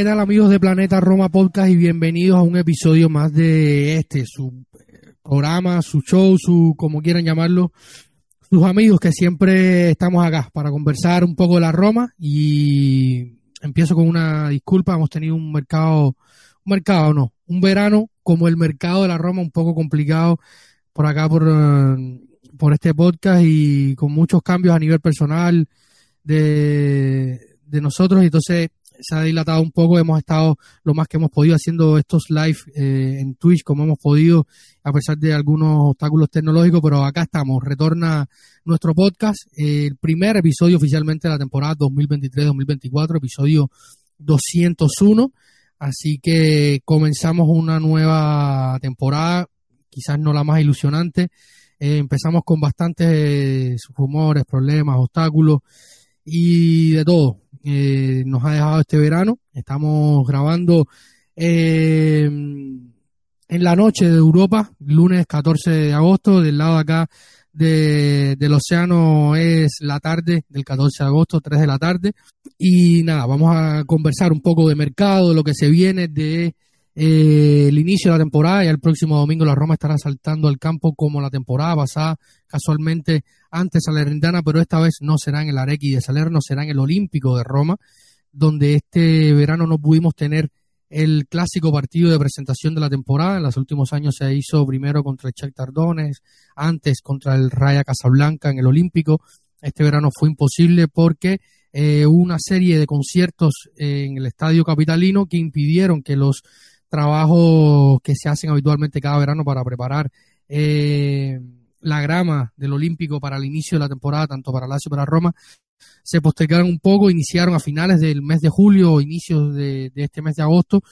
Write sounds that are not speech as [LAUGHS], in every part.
¿Qué tal amigos de Planeta Roma Podcast y bienvenidos a un episodio más de este, su eh, programa, su show, su, como quieran llamarlo, sus amigos que siempre estamos acá para conversar un poco de la Roma. Y empiezo con una disculpa, hemos tenido un mercado, un mercado no, un verano como el mercado de la Roma un poco complicado por acá por, eh, por este podcast y con muchos cambios a nivel personal de, de nosotros. Entonces se ha dilatado un poco, hemos estado lo más que hemos podido haciendo estos live eh, en Twitch como hemos podido, a pesar de algunos obstáculos tecnológicos, pero acá estamos, retorna nuestro podcast, el primer episodio oficialmente de la temporada 2023-2024, episodio 201, así que comenzamos una nueva temporada, quizás no la más ilusionante, eh, empezamos con bastantes rumores, problemas, obstáculos y de todo eh, nos ha dejado este verano. Estamos grabando eh, en la noche de Europa, lunes 14 de agosto, del lado acá del océano es la tarde del 14 de agosto, 3 de la tarde. Y nada, vamos a conversar un poco de mercado, de lo que se viene de eh, el inicio de la temporada. y el próximo domingo la Roma estará saltando al campo como la temporada pasada, casualmente antes a la Salernitana, pero esta vez no será en el Arequi de Salerno, será en el Olímpico de Roma, donde este verano no pudimos tener el clásico partido de presentación de la temporada. En los últimos años se hizo primero contra el Chuck Tardones, antes contra el Raya Casablanca en el Olímpico. Este verano fue imposible porque eh, hubo una serie de conciertos en el Estadio Capitalino que impidieron que los trabajos que se hacen habitualmente cada verano para preparar eh, la grama del Olímpico para el inicio de la temporada, tanto para Lazio como para Roma, se postergaron un poco, iniciaron a finales del mes de julio o inicios de, este mes de agosto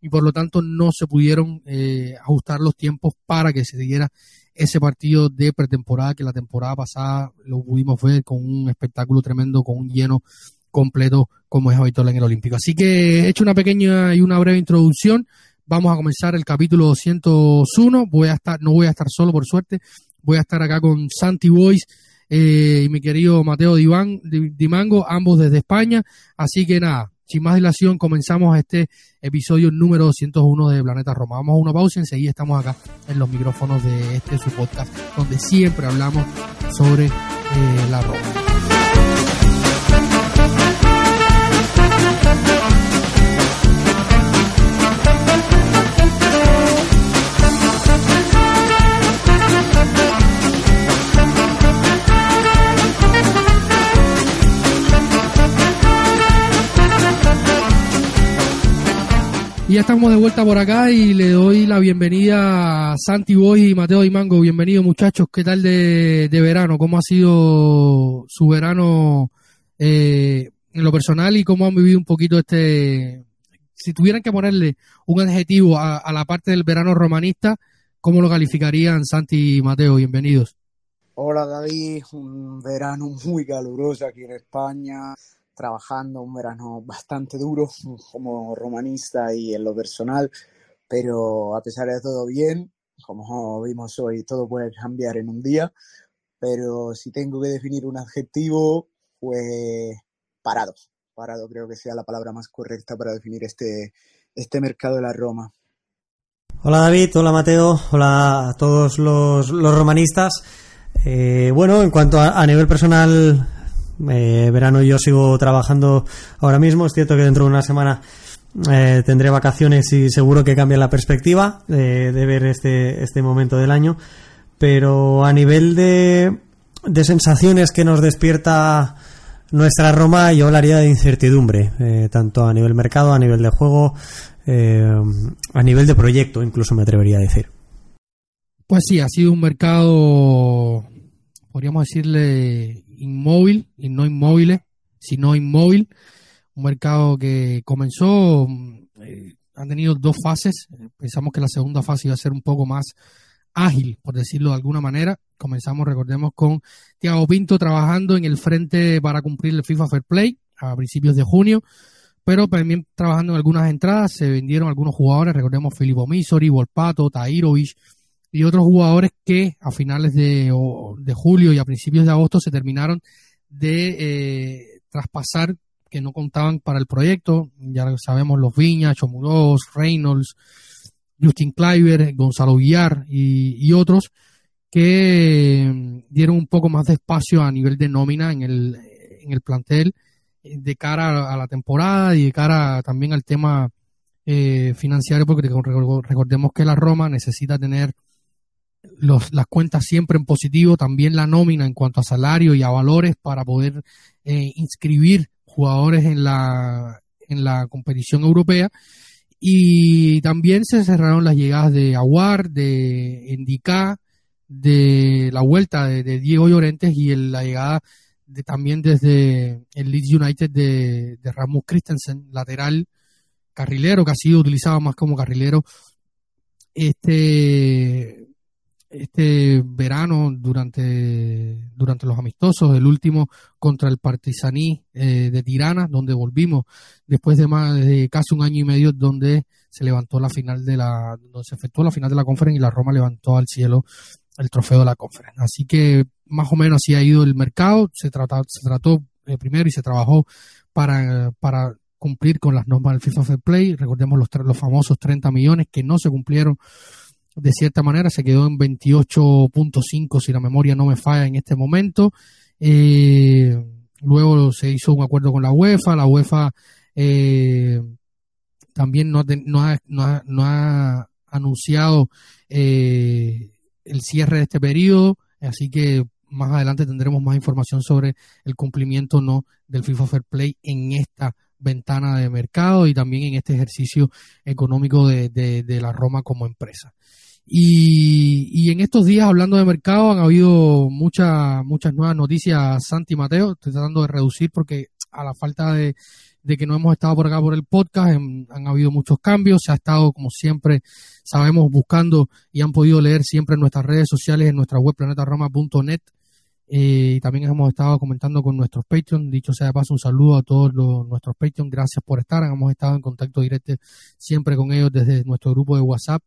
y por lo tanto no se pudieron eh, ajustar los tiempos para que se diera ese partido de pretemporada que la temporada pasada lo pudimos ver con un espectáculo tremendo, con un lleno completo como es habitual en el Olímpico. Así que he hecho una pequeña y una breve introducción. Vamos a comenzar el capítulo 201. Voy a estar, no voy a estar solo por suerte. Voy a estar acá con Santi Boys eh, y mi querido Mateo Dimango, ambos desde España. Así que nada, sin más dilación, comenzamos este episodio número 201 de Planeta Roma. Vamos a una pausa y enseguida estamos acá en los micrófonos de este su podcast, donde siempre hablamos sobre eh, la Roma. Y ya estamos de vuelta por acá y le doy la bienvenida a Santi Boy y Mateo Dimango. Bienvenidos muchachos, ¿qué tal de, verano? ¿Cómo ha sido su verano eh, en lo personal y cómo han vivido un poquito este... Si tuvieran que ponerle un adjetivo a, a la parte del verano romanista, ¿cómo lo calificarían Santi y Mateo? Bienvenidos. Hola David, un verano muy caluroso aquí en España trabajando un verano bastante duro [LAUGHS] como romanista y en lo personal, pero a pesar de todo bien, como vimos hoy, todo puede cambiar en un día, pero si tengo que definir un adjetivo, fue parado. Parado creo que sea la palabra más correcta para definir este, este mercado de la Roma. Hola David, hola Mateo, hola a todos los, los romanistas. Eh, bueno, en cuanto a, a nivel personal, eh, verano yo sigo trabajando ahora mismo. Es cierto que dentro de una semana eh, tendré vacaciones y seguro que cambia la perspectiva de, de ver este, este momento del año. Pero a nivel de, de sensaciones que nos despierta nuestra Roma, yo hablaría de incertidumbre, eh, tanto a nivel mercado, a nivel de juego, eh, a nivel de proyecto, incluso me atrevería a decir. Pues sí, ha sido un mercado, podríamos decirle, inmóvil, y no inmóvil, sino inmóvil. Un mercado que comenzó, eh, han tenido dos fases. Pensamos que la segunda fase iba a ser un poco más ágil, por decirlo de alguna manera. Comenzamos, recordemos, con Tiago Pinto trabajando en el frente para cumplir el FIFA Fair Play a principios de junio, pero también trabajando en algunas entradas. Se vendieron algunos jugadores, recordemos Filippo Misori, Volpato, Tairovic y otros jugadores que a finales de, de julio y a principios de agosto se terminaron de eh, traspasar que no contaban para el proyecto. Ya sabemos los Viñas, Chomuros, Reynolds, Justin Kleiber, Gonzalo Villar y, otros que mm, dieron un poco más de espacio a nivel de nómina en el, en el plantel eh, de cara a la temporada y de cara también al tema eh, financiero, porque recordemos que la Roma necesita tener los, las cuentas siempre en positivo, también la nómina en cuanto a salario y a valores para poder eh, inscribir jugadores en la, en la competición europea. Y también se cerraron las llegadas de Aguar, de Endicá, de la vuelta de, Diego Llorentes y la llegada de, también desde el Leeds United de, de Rasmus Christensen, lateral carrilero, que ha sido utilizado más como carrilero este este verano durante, durante los amistosos, el último contra el Partisaní eh, de Tirana, donde volvimos después de más de casi un año y medio, donde se levantó la final de la, donde se efectuó la final de la conferencia y la Roma levantó al cielo el trofeo de la conferencia. Así que más o menos así ha ido el mercado, se trató, se trató eh, primero y se trabajó para, para cumplir con las normas del FIFA Fair Play. Recordemos los, los famosos 30 millones que no se cumplieron de cierta manera, se quedó en 28.5 si la memoria no me falla en este momento. Eh, luego se hizo un acuerdo con la UEFA, la UEFA eh, también no, ha, anunciado eh, el cierre de este periodo, así que más adelante tendremos más información sobre el cumplimiento no del FIFA Fair Play en esta ventana de mercado y también en este ejercicio económico de la Roma como empresa. Y, y, en estos días, hablando de mercado, han habido muchas muchas nuevas noticias. Santi Mateo, estoy tratando de reducir porque a la falta de, que no hemos estado por acá por el podcast, em, han habido muchos cambios. Se ha estado, como siempre, sabemos, buscando y han podido leer siempre en nuestras redes sociales, en nuestra web planetaroma.net. Eh, y también hemos estado comentando con nuestros Patreon. Dicho sea de paso, un saludo a todos los, nuestros Patreon. Gracias por estar. Hemos estado en contacto directo siempre con ellos desde nuestro grupo de WhatsApp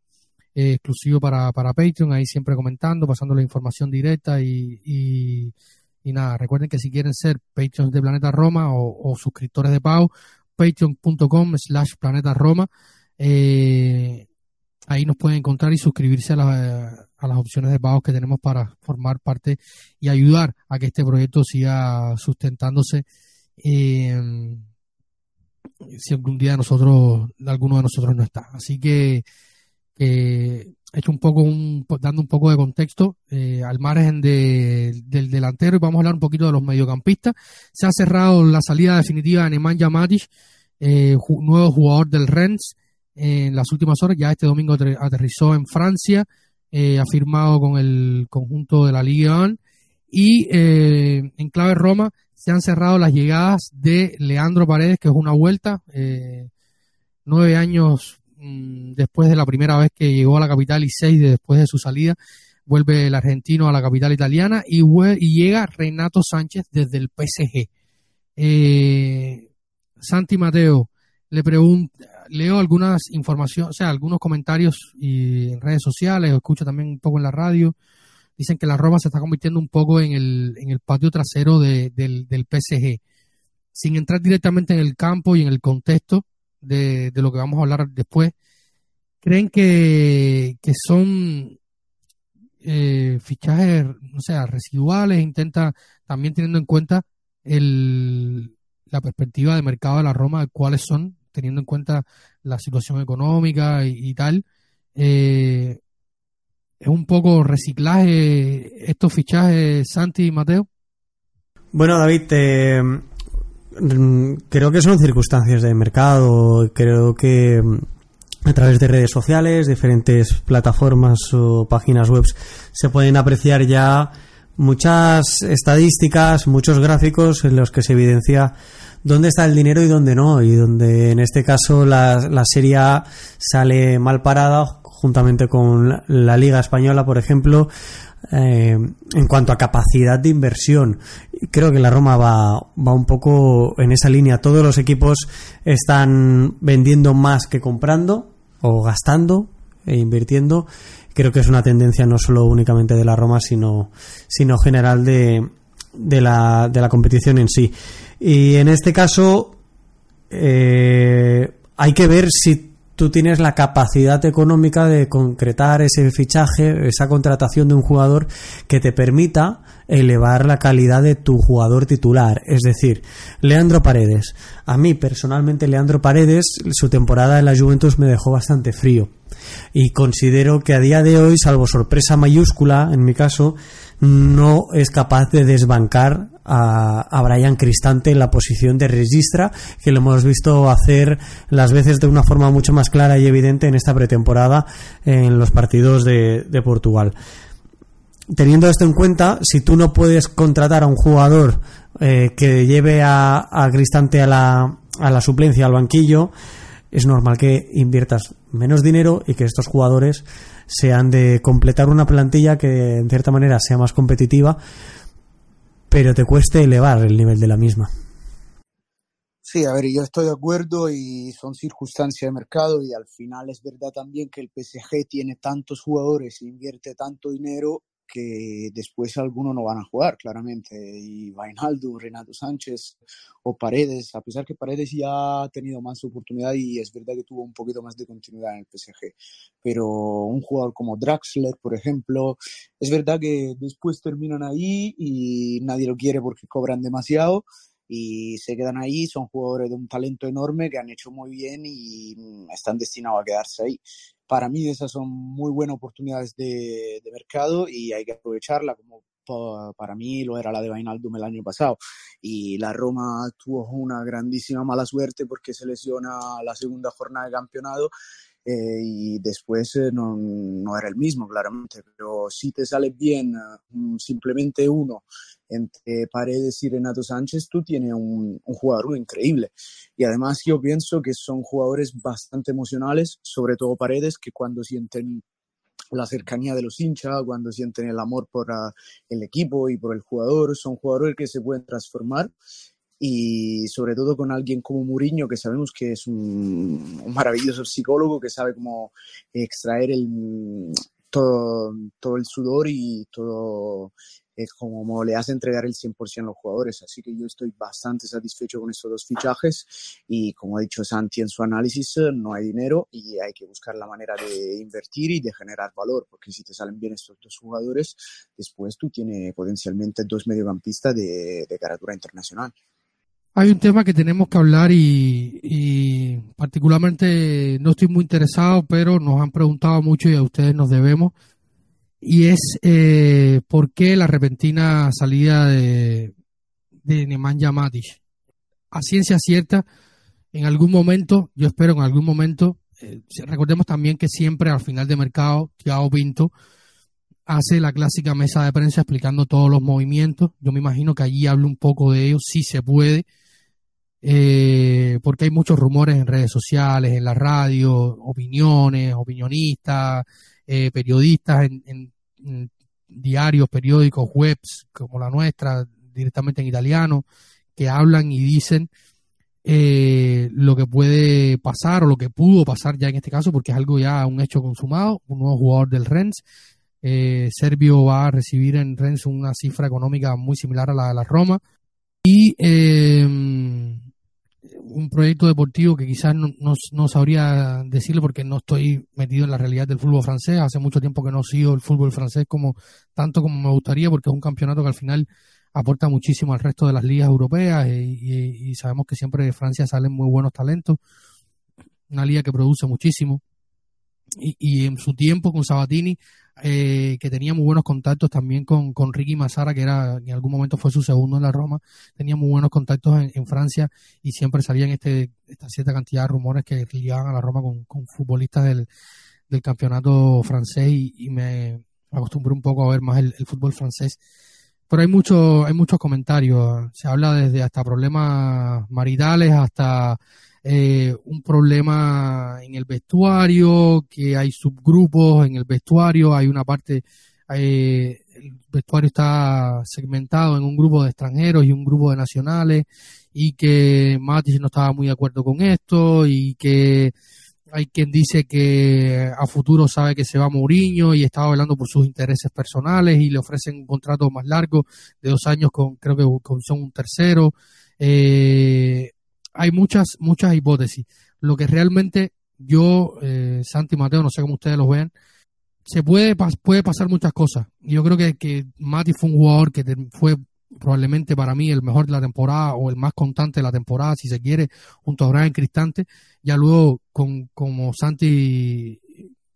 eh, exclusivo para, para Patreon, ahí siempre comentando, pasando la información directa y, y, nada, recuerden que si quieren ser Patreons de Planeta Roma o, suscriptores de pago, patreon.com slash Planeta Roma, eh, ahí nos pueden encontrar y suscribirse a, a las opciones de pago que tenemos para formar parte y ayudar a que este proyecto siga sustentándose. Eh, si algún día nosotros, alguno de nosotros no está. Así que he hecho un poco, un, dando un poco de contexto eh, al margen del delantero y vamos a hablar un poquito de los mediocampistas. Se ha cerrado la salida definitiva de Nemanja Matic, eh, nuevo jugador del Rennes en las últimas horas. Ya este domingo aterrizó en Francia, eh, ha firmado con el conjunto de la Ligue 1 y en clave Roma se han cerrado las llegadas de Leandro Paredes, que es una vuelta, nueve años Mm, después de la primera vez que llegó a la capital y seis después de su salida, vuelve el argentino a la capital italiana y, llega Renato Sánchez desde el PSG. Eh, Santi Mateo, le pregunto, leo algunas informaciones, o sea, algunos comentarios y en redes sociales, escucho también un poco en la radio, dicen que la Roma se está convirtiendo un poco en el, en el patio trasero del, del PSG. Sin entrar directamente en el campo y en el contexto, de, lo que vamos a hablar después, creen que, que son eh, fichajes, o sea, residuales, intenta también teniendo en cuenta el, la perspectiva de mercado de la Roma, cuáles son, teniendo en cuenta la situación económica y, tal. Eh, ¿Es un poco reciclaje estos fichajes, Santi y Mateo? Bueno, David, creo que son circunstancias de mercado. Creo que mm, a través de redes sociales, diferentes plataformas o páginas web se pueden apreciar ya muchas estadísticas, muchos gráficos en los que se evidencia dónde está el dinero y dónde no, y donde en este caso la, la Serie A sale mal parada juntamente con la, Liga Española, por ejemplo, eh, en cuanto a capacidad de inversión. Creo que la Roma va, va un poco en esa línea. Todos los equipos están vendiendo más que comprando o gastando e invirtiendo creo que es una tendencia no solo únicamente de la Roma, sino, sino general de, de, la, de la competición en sí. Y en este caso, eh, hay que ver si tú tienes la capacidad económica de concretar ese fichaje, esa contratación de un jugador que te permita elevar la calidad de tu jugador titular. Es decir, Leandro Paredes. A mí personalmente Leandro Paredes, su temporada en la Juventus me dejó bastante frío. Y considero que a día de hoy, salvo sorpresa mayúscula, en mi caso, no es capaz de desbancar a, a, Brian Cristante en la posición de registra, que lo hemos visto hacer las veces de una forma mucho más clara y evidente en esta pretemporada en los partidos de, de Portugal. Teniendo esto en cuenta, si tú no puedes contratar a un jugador eh, que lleve a, Cristante a la, a la suplencia, al banquillo, es normal que inviertas menos dinero y que estos jugadores sean de completar una plantilla que en cierta manera sea más competitiva, pero te cueste elevar el nivel de la misma. Sí, a ver, yo estoy de acuerdo y son circunstancias de mercado y al final es verdad también que el PSG tiene tantos jugadores e invierte tanto dinero que después algunos no van a jugar, claramente. Y Vainaldo, Renato Sánchez o Paredes, a pesar que Paredes ya ha tenido más oportunidad y es verdad que tuvo un poquito más de continuidad en el PSG. Pero un jugador como Draxler, por ejemplo, es verdad que después terminan ahí y nadie lo quiere porque cobran demasiado y se quedan ahí, son jugadores de un talento enorme que han hecho muy bien y están destinados a quedarse ahí para mí esas son muy buenas oportunidades de, mercado y hay que aprovecharla como para mí lo era la de Vainaldum el año pasado y la Roma tuvo una grandísima mala suerte porque se lesiona la segunda jornada de campeonato eh, y después eh, no, no, era el mismo, claramente. Pero si te sale bien uh, simplemente uno entre Paredes y Renato Sánchez, tú tienes un, un, jugador increíble. Y además yo pienso que son jugadores bastante emocionales, sobre todo Paredes, que cuando sienten la cercanía de los hinchas, cuando sienten el amor por el equipo y por el jugador, son jugadores que se pueden transformar y sobre todo con alguien como Mourinho, que sabemos que es un, maravilloso psicólogo, que sabe cómo extraer el, todo, todo el sudor y todo es como le hace entregar el 100% a los jugadores. Así que yo estoy bastante satisfecho con estos dos fichajes y como ha dicho Santi en su análisis, no hay dinero y hay que buscar la manera de invertir y de generar valor, porque si te salen bien estos dos jugadores, después tú tienes potencialmente dos mediocampistas de, de caratura internacional. Hay un tema que tenemos que hablar y, particularmente no estoy muy interesado, pero nos han preguntado mucho y a ustedes nos debemos. Y es eh, por qué la repentina salida de, de Nemanja Matic. A ciencia cierta, en algún momento, yo espero en algún momento, eh, recordemos también que siempre al final de mercado, Thiago Pinto hace la clásica mesa de prensa explicando todos los movimientos. Yo me imagino que allí hablo un poco de ellos, si se puede eh, porque hay muchos rumores en redes sociales, en la radio, opiniones, opinionistas, eh, periodistas en, diarios, periódicos, webs como la nuestra, directamente en italiano, que hablan y dicen eh, lo que puede pasar o lo que pudo pasar ya en este caso, porque es algo ya un hecho consumado, un nuevo jugador del Rennes. Eh, Serbio va a recibir en Rennes una cifra económica muy similar a la de la Roma. Y eh, un proyecto deportivo que quizás no, no, sabría decirle porque no estoy metido en la realidad del fútbol francés. Hace mucho tiempo que no sigo el fútbol francés como tanto como me gustaría porque es un campeonato que al final aporta muchísimo al resto de las ligas europeas y, sabemos que siempre de Francia salen muy buenos talentos. una liga que produce muchísimo. Y, y en su tiempo con Sabatini, eh, que tenía muy buenos contactos también con, con Ricky Massara, que era en algún momento fue su segundo en la Roma, tenía muy buenos contactos en, Francia y siempre salían este, esta cierta cantidad de rumores que ligaban a la Roma con, con futbolistas del, del campeonato francés y, me acostumbré un poco a ver más el, fútbol francés. Pero hay mucho, hay muchos comentarios. Se habla desde hasta problemas maritales hasta eh, un problema en el vestuario, que hay subgrupos en el vestuario, hay una parte, eh, el vestuario está segmentado en un grupo de extranjeros y un grupo de nacionales, y que Matis no estaba muy de acuerdo con esto, y que hay quien dice que a futuro sabe que se va Mourinho y estaba hablando por sus intereses personales y le ofrecen un contrato más largo de dos años con creo que son un tercero. Eh, hay muchas muchas hipótesis. Lo que realmente yo, eh, Santi Mateo, no sé cómo ustedes lo ven, se puede puede pasar muchas cosas. Yo creo que, que Mati fue un jugador que fue probablemente para mí el mejor de la temporada o el más constante de la temporada, si se quiere, junto a Brian Cristante. Ya luego, con, como Santi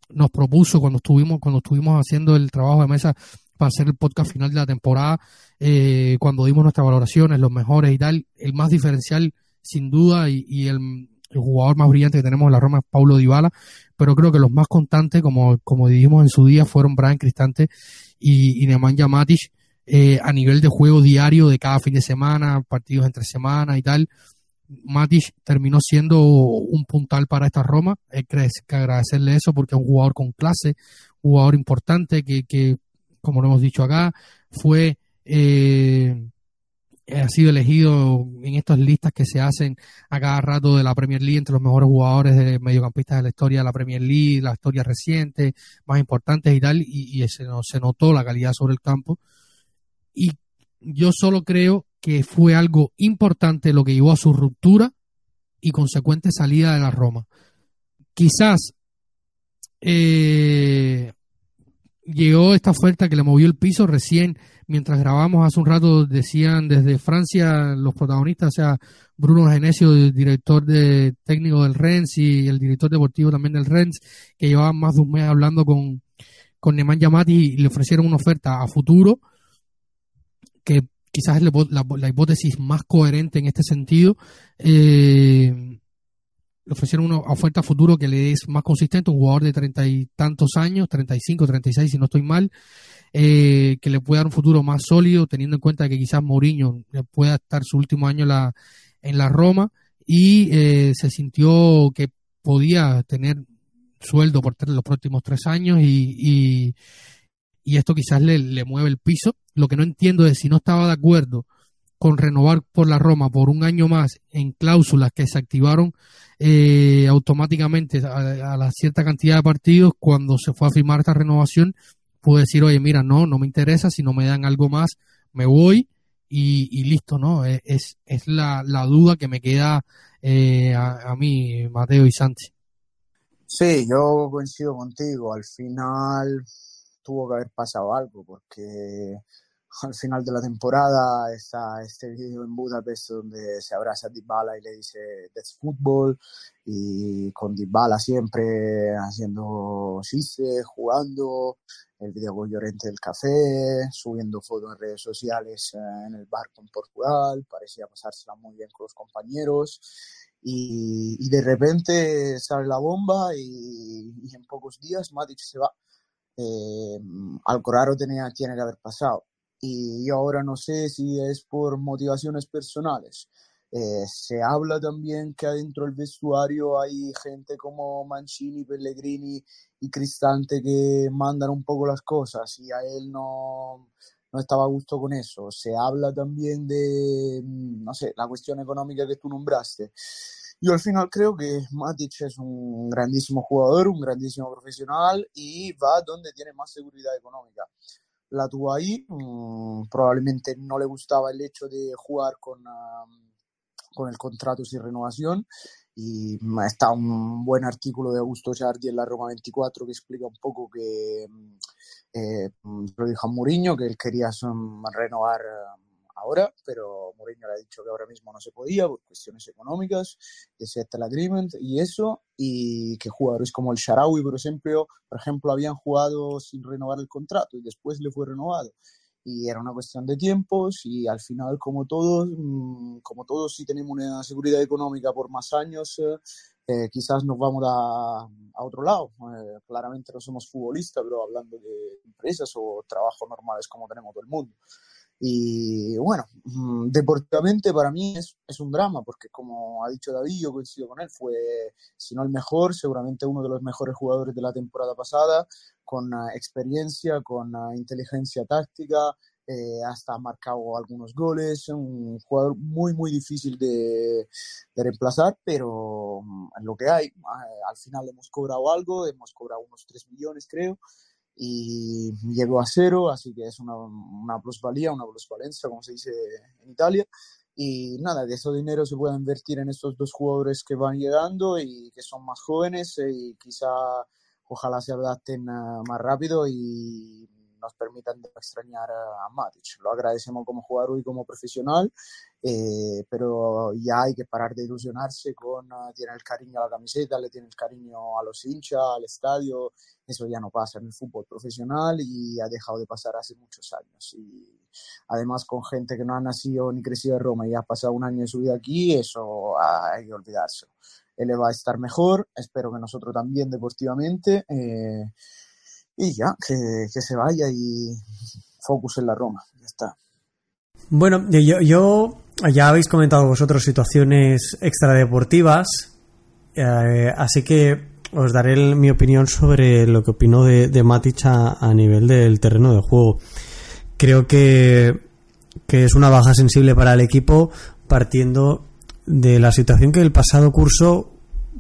nos propuso cuando estuvimos, cuando estuvimos haciendo el trabajo de mesa para hacer el podcast final de la temporada, eh, cuando dimos nuestras valoraciones, los mejores y tal, el más diferencial, sin duda, y, el, jugador más brillante que tenemos en la Roma es Paulo Dybala, pero creo que los más constantes, como, como dijimos en su día, fueron Brian Cristante y, y Nemanja Matic, eh, a nivel de juego diario de cada fin de semana, partidos entre semana y tal. Matic terminó siendo un puntal para esta Roma. Hay que agradecerle eso porque es un jugador con clase, jugador importante que, que como lo hemos dicho acá, fue eh, ha sido elegido en estas listas que se hacen a cada rato de la Premier League entre los mejores jugadores de mediocampistas de la historia de la Premier League, la historia reciente, más importantes y tal, y, y se, se notó la calidad sobre el campo y yo solo creo que fue algo importante lo que llevó a su ruptura y consecuente salida de la Roma. Quizás eh, llegó esta oferta que le movió el piso recién, mientras grabamos hace un rato, decían desde Francia los protagonistas, o sea, Bruno Genesio, el director de técnico del Rennes y el director deportivo también del Rennes, que llevaban más de un mes hablando con, con Neman Yamati y le ofrecieron una oferta a futuro que quizás es la, hipótesis más coherente en este sentido. Eh, le ofrecieron una oferta a futuro que le es más consistente, un jugador de treinta y tantos años, 35, 36 si no estoy mal, eh, que le puede dar un futuro más sólido, teniendo en cuenta que quizás Mourinho pueda estar su último año en la Roma y eh, se sintió que podía tener sueldo por los próximos tres años y, y esto quizás le, le, mueve el piso. Lo que no entiendo es si no estaba de acuerdo con renovar por la Roma por un año más en cláusulas que se activaron eh, automáticamente a, la cierta cantidad de partidos, cuando se fue a firmar esta renovación, pudo decir, oye, mira, no, no me interesa, si no me dan algo más, me voy y, listo, ¿no? E, es, es la, la duda que me queda eh, a, a mí, Mateo y Sánchez. Sí, yo coincido contigo. Al final, tuvo que haber pasado algo, porque al final de la temporada está este vídeo en Budapest donde se abraza a Dybala y le dice that's football y con Dybala siempre haciendo chistes, jugando, el video con Llorente del café, subiendo fotos en redes sociales eh, en el barco en Portugal, parecía pasársela muy bien con los compañeros. Y, de repente sale la bomba y, en pocos días Matic se va. Eh, Alcoraro tenía, tiene que haber pasado. Y ahora no sé si es por motivaciones personales. Eh, se habla también que adentro del vestuario hay gente como Mancini, Pellegrini y Cristante que mandan un poco las cosas y a él no, no estaba a gusto con eso. Se habla también de, no sé, la cuestión económica que tú nombraste. Yo al final creo que Matic es un grandísimo jugador, un grandísimo profesional y va donde tiene más seguridad económica. La tuvo ahí, mm, probablemente no le gustaba el hecho de jugar con, con el contrato sin renovación. Y está un buen artículo de Augusto Ciardi en la Roma 24 que explica un poco que mm, eh, lo dijo a Mourinho que él quería renovar ahora, pero Mourinho le ha dicho que ahora mismo no se podía por cuestiones económicas, de settle agreement y eso, y que jugadores como el Sharawi, por ejemplo, por ejemplo, habían jugado sin renovar el contrato y después le fue renovado. Y era una cuestión de tiempos y al final, como todos, mm, como todos si tenemos una seguridad económica por más años, eh, eh, quizás nos vamos a, a otro lado. Eh, claramente no somos futbolistas, pero hablando de empresas o trabajos normales como tenemos todo el mundo. Y bueno, mm, deportivamente para mí es, es, un drama, porque como ha dicho David, yo coincido con él, fue, si no el mejor, seguramente uno de los mejores jugadores de la temporada pasada, con uh, experiencia, con uh, inteligencia táctica, eh, hasta ha marcado algunos goles, un jugador muy, muy difícil de, de reemplazar, pero um, en lo que hay, uh, al final hemos cobrado algo, hemos cobrado unos 3 millones creo, y llegó a cero, así que es una, una plusvalía, una plusvalencia, como se dice en Italia. Y nada, de ese dinero se puede invertir en estos dos jugadores que van llegando y que son más jóvenes y quizá ojalá se adapten uh, más rápido y nos permitan extrañar a Matic. Lo agradecemos como jugador y como profesional, eh, pero ya hay que parar de ilusionarse con uh, tiene el cariño a la camiseta, le tiene el cariño a los hinchas, al estadio. Eso ya no pasa en el fútbol profesional y ha dejado de pasar hace muchos años. Y además con gente que no ha nacido ni crecido en Roma y ha pasado un año de su vida aquí, eso hay que olvidarse. Él va a estar mejor, espero que nosotros también deportivamente. Eh, y ya, que, que, se vaya y focus en la Roma, ya está. Bueno, yo, ya habéis comentado vosotros situaciones extradeportivas, eh, así que os daré mi opinión sobre lo que opino de, de Matic a, a, nivel del terreno de juego. Creo que, que es una baja sensible para el equipo partiendo de la situación que el pasado curso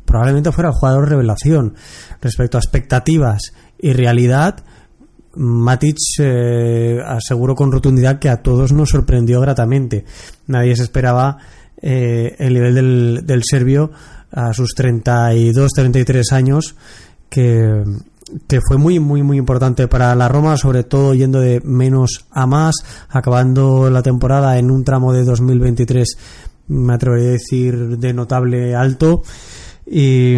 probablemente fuera el jugador revelación respecto a expectativas y realidad, Matic eh, aseguró con rotundidad que a todos nos sorprendió gratamente. Nadie se esperaba eh, el nivel del, del, serbio a sus 32, 33 años, que, que, fue muy, muy, muy importante para la Roma, sobre todo yendo de menos a más, acabando la temporada en un tramo de 2023, me atrevería a decir, de notable alto. Y,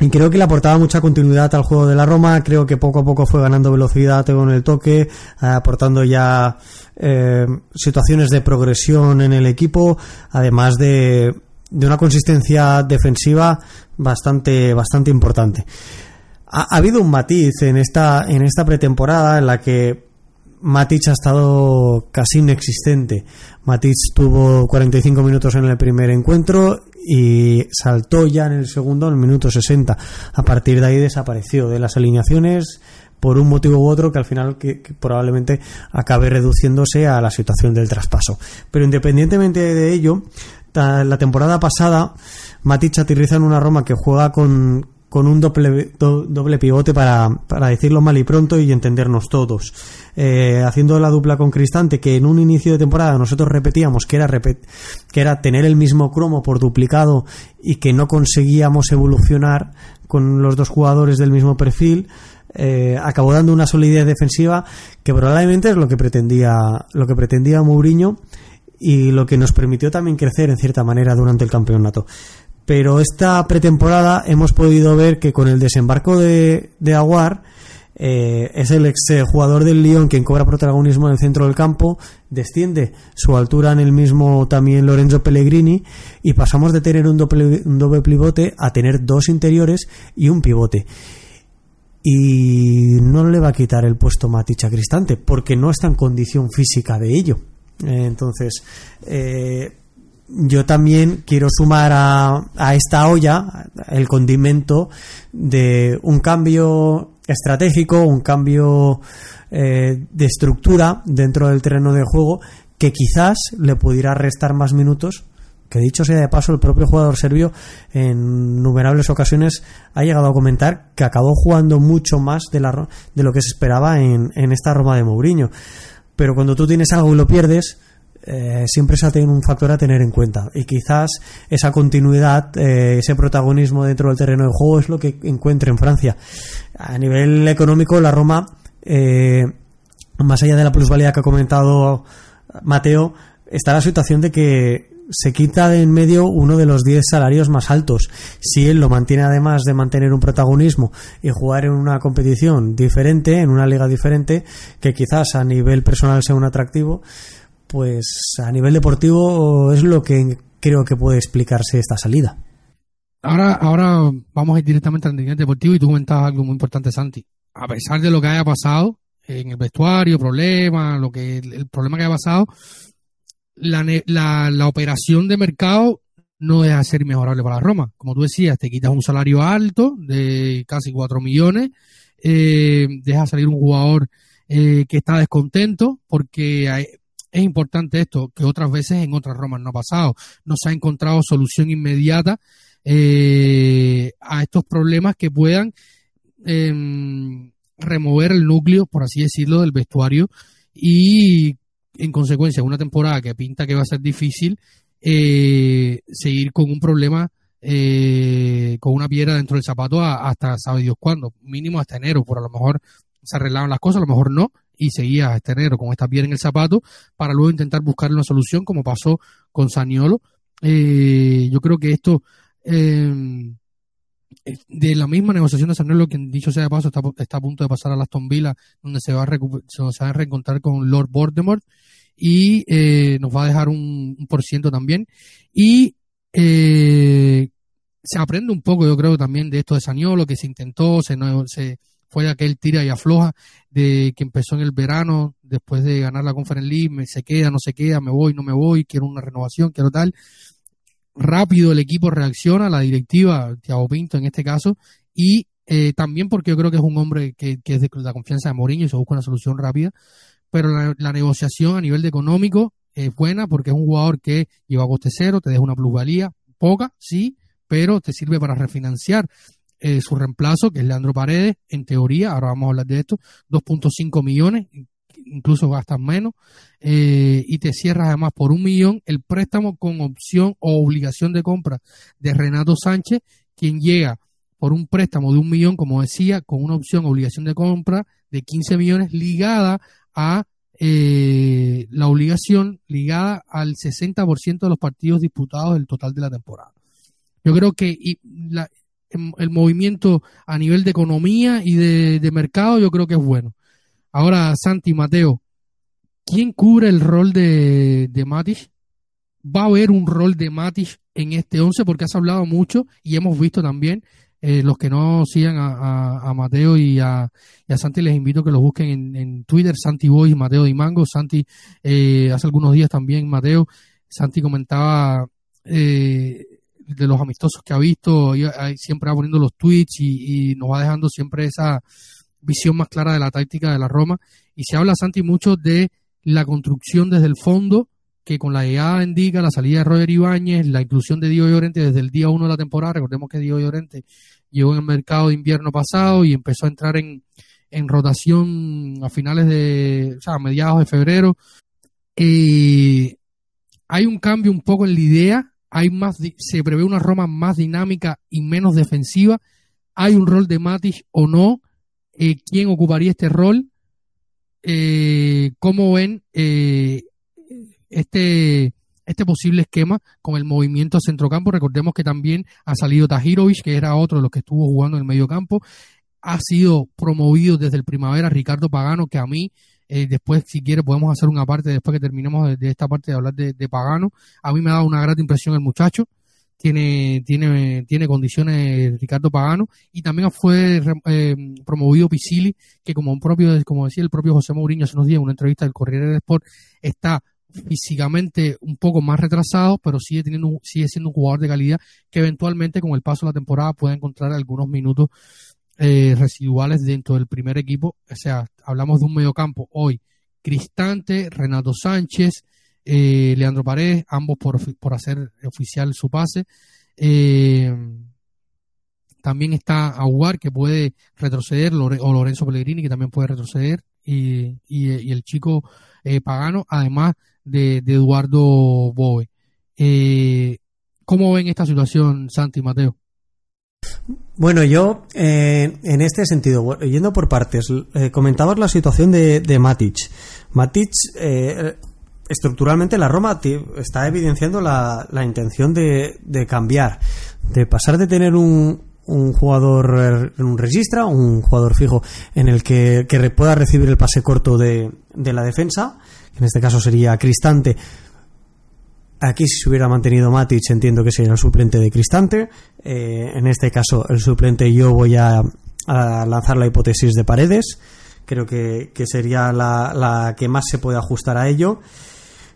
y creo que le aportaba mucha continuidad al juego de la Roma. Creo que poco a poco fue ganando velocidad con el toque, aportando ya eh, situaciones de progresión en el equipo, además de, de una consistencia defensiva bastante, bastante importante. Ha, ha, habido un matiz en esta, en esta pretemporada en la que Matic ha estado casi inexistente. Matic tuvo 45 minutos en el primer encuentro y saltó ya en el segundo en el minuto 60. A partir de ahí desapareció de las alineaciones por un motivo u otro que al final que, probablemente acabe reduciéndose a la situación del traspaso. Pero independientemente de ello, la temporada pasada Matic aterriza en una Roma que juega con, con un doble, do, doble pivote para, para, decirlo mal y pronto y entendernos todos. Eh, haciendo la dupla con Cristante, que en un inicio de temporada nosotros repetíamos que era, repet que era tener el mismo cromo por duplicado y que no conseguíamos evolucionar con los dos jugadores del mismo perfil. Eh, acabó dando una solidez defensiva que probablemente es lo que pretendía lo que pretendía Mourinho y lo que nos permitió también crecer en cierta manera durante el campeonato pero esta pretemporada hemos podido ver que con el desembarco de, de Aguar eh, es el ex jugador del Lyon quien cobra protagonismo en el centro del campo, desciende su altura en el mismo también Lorenzo Pellegrini y pasamos de tener un doble, doble pivote a tener dos interiores y un pivote. Y no le va a quitar el puesto Matic a Cristante porque no está en condición física de ello. Eh, entonces, eh, yo también quiero sumar a, a, esta olla el condimento de un cambio estratégico, un cambio eh, de estructura dentro del terreno de juego que quizás le pudiera restar más minutos. Que dicho sea de paso, el propio jugador serbio en innumerables ocasiones ha llegado a comentar que acabó jugando mucho más de, la, de lo que se esperaba en, en esta Roma de Mourinho. Pero cuando tú tienes algo y lo pierdes, eh, siempre se ha tenido un factor a tener en cuenta y quizás esa continuidad, eh, ese protagonismo dentro del terreno de juego es lo que encuentre en Francia. A nivel económico, la Roma, eh, más allá de la plusvalía que ha comentado Mateo, está la situación de que se quita de en medio uno de los 10 salarios más altos. Si él lo mantiene además de mantener un protagonismo y jugar en una competición diferente, en una liga diferente, que quizás a nivel personal sea un atractivo, pues a nivel deportivo es lo que creo que puede explicarse esta salida. Ahora, ahora vamos a ir directamente al nivel deportivo y tú comentabas algo muy importante, Santi. A pesar de lo que haya pasado en el vestuario, problema, lo que el problema que haya pasado, la, la, operación de mercado no deja de ser inmejorable para Roma. Como tú decías, te quitas un salario alto de casi 4 millones, eh, deja salir un jugador eh, que está descontento porque hay, es importante esto, que otras veces en otras Romas no ha pasado. No se ha encontrado solución inmediata eh, a estos problemas que puedan eh, remover el núcleo, por así decirlo, del vestuario y en consecuencia una temporada que pinta que va a ser difícil eh, seguir con un problema eh, con una piedra dentro del zapato hasta sabe Dios cuándo, mínimo hasta enero, por a lo mejor se arreglaban las cosas, a lo mejor no, y seguía este enero con esta piedra en el zapato para luego intentar buscar una solución como pasó con Saniolo. Eh, yo creo que esto eh, de la misma negociación de Saniolo, que dicho sea de paso está, está a punto de pasar a Aston Villa, donde se va a, se va a reencontrar con Lord Voldemort y eh, nos va a dejar un, por ciento también. Y eh, se aprende un poco, yo creo, también de esto de Saniolo, que se intentó, se, se fue aquel tira y afloja de que empezó en el verano, después de ganar la Conference League, me, se queda, no se queda, me voy, no me voy, quiero una renovación, quiero tal. Rápido el equipo reacciona, la directiva, Thiago Pinto en este caso, y eh, también porque yo creo que es un hombre que, que, es de la confianza de Mourinho y se busca una solución rápida, pero la, la negociación a nivel de económico es buena porque es un jugador que lleva coste cero, te deja una plusvalía, poca, sí, pero te sirve para refinanciar eh, su reemplazo, que es Leandro Paredes, en teoría, ahora vamos a hablar de esto, 2.5 millones, incluso gastas menos, eh, y te cierras además por un millón el préstamo con opción o obligación de compra de Renato Sánchez, quien llega por un préstamo de un millón, como decía, con una opción obligación de compra de 15 millones ligada a eh, la obligación ligada al 60% de los partidos disputados del total de la temporada. Yo creo que y la, el movimiento a nivel de economía y de, mercado, yo creo que es bueno. Ahora, Santi, Mateo, ¿quién cubre el rol de, de? ¿Va a haber un rol de Matic en este 11? Porque has hablado mucho y hemos visto también, eh, los que no sigan a, Mateo y a, Santi, les invito a que los busquen en, Twitter, Santi Boy y Mateo Di Mango. Santi, eh, hace algunos días también, Mateo, Santi comentaba eh, de los amistosos que ha visto, siempre va poniendo los tweets y, nos va dejando siempre esa visión más clara de la táctica de la Roma. Y se habla, Santi, mucho de la construcción desde el fondo, que con la llegada indica la salida de Roger Ibáñez, la inclusión de Diego Llorente desde el día uno de la temporada. Recordemos que Diego Llorente llegó en el mercado de invierno pasado y empezó a entrar en, en rotación a finales de, o sea, a mediados de febrero. Eh, hay un cambio un poco en la idea hay más, se prevé una Roma más dinámica y menos defensiva. ¿Hay un rol de Matic o no? Eh, ¿Quién ocuparía este rol? Eh, ¿Cómo ven eh, este, este posible esquema con el movimiento a centrocampo? Recordemos que también ha salido Tajirovic, que era otro de los que estuvo jugando en el medio campo. Ha sido promovido desde el primavera Ricardo Pagano, que a mí eh, después, si quiere, podemos hacer una parte, después que terminemos de, esta parte de hablar de, Pagano. A mí me ha dado una gran impresión el muchacho. Tiene, tiene, tiene condiciones Ricardo Pagano y también fue eh, promovido Pisili, que como un propio, como decía el propio José Mourinho hace unos días en una entrevista del Corriere del Sport, está físicamente un poco más retrasado, pero sigue teniendo, sigue siendo un jugador de calidad que eventualmente con el paso de la temporada puede encontrar algunos minutos eh, residuales dentro del primer equipo. O sea, hablamos de un mediocampo hoy. Cristante, Renato Sánchez, eh, Leandro Paredes, ambos por, por, hacer oficial su pase. Eh, también está Aguar, que puede retroceder, o Lorenzo Pellegrini, que también puede retroceder, y, y, el chico Pagano, además de, Eduardo Boe. ¿Cómo ven esta situación, Santi y Mateo? Bueno, yo eh, en este sentido, yendo por partes, eh, comentabas la situación de, de Matic. Matic, eh, estructuralmente la Roma está evidenciando la, la intención de, cambiar, de pasar de tener un, un jugador en un registra, un jugador fijo en el que, que pueda recibir el pase corto de, de la defensa, que en este caso sería Cristante. Aquí si se hubiera mantenido Matic entiendo que sería el suplente de Cristante. Eh, en este caso el suplente yo voy a, lanzar la hipótesis de Paredes creo que, sería la, que más se puede ajustar a ello.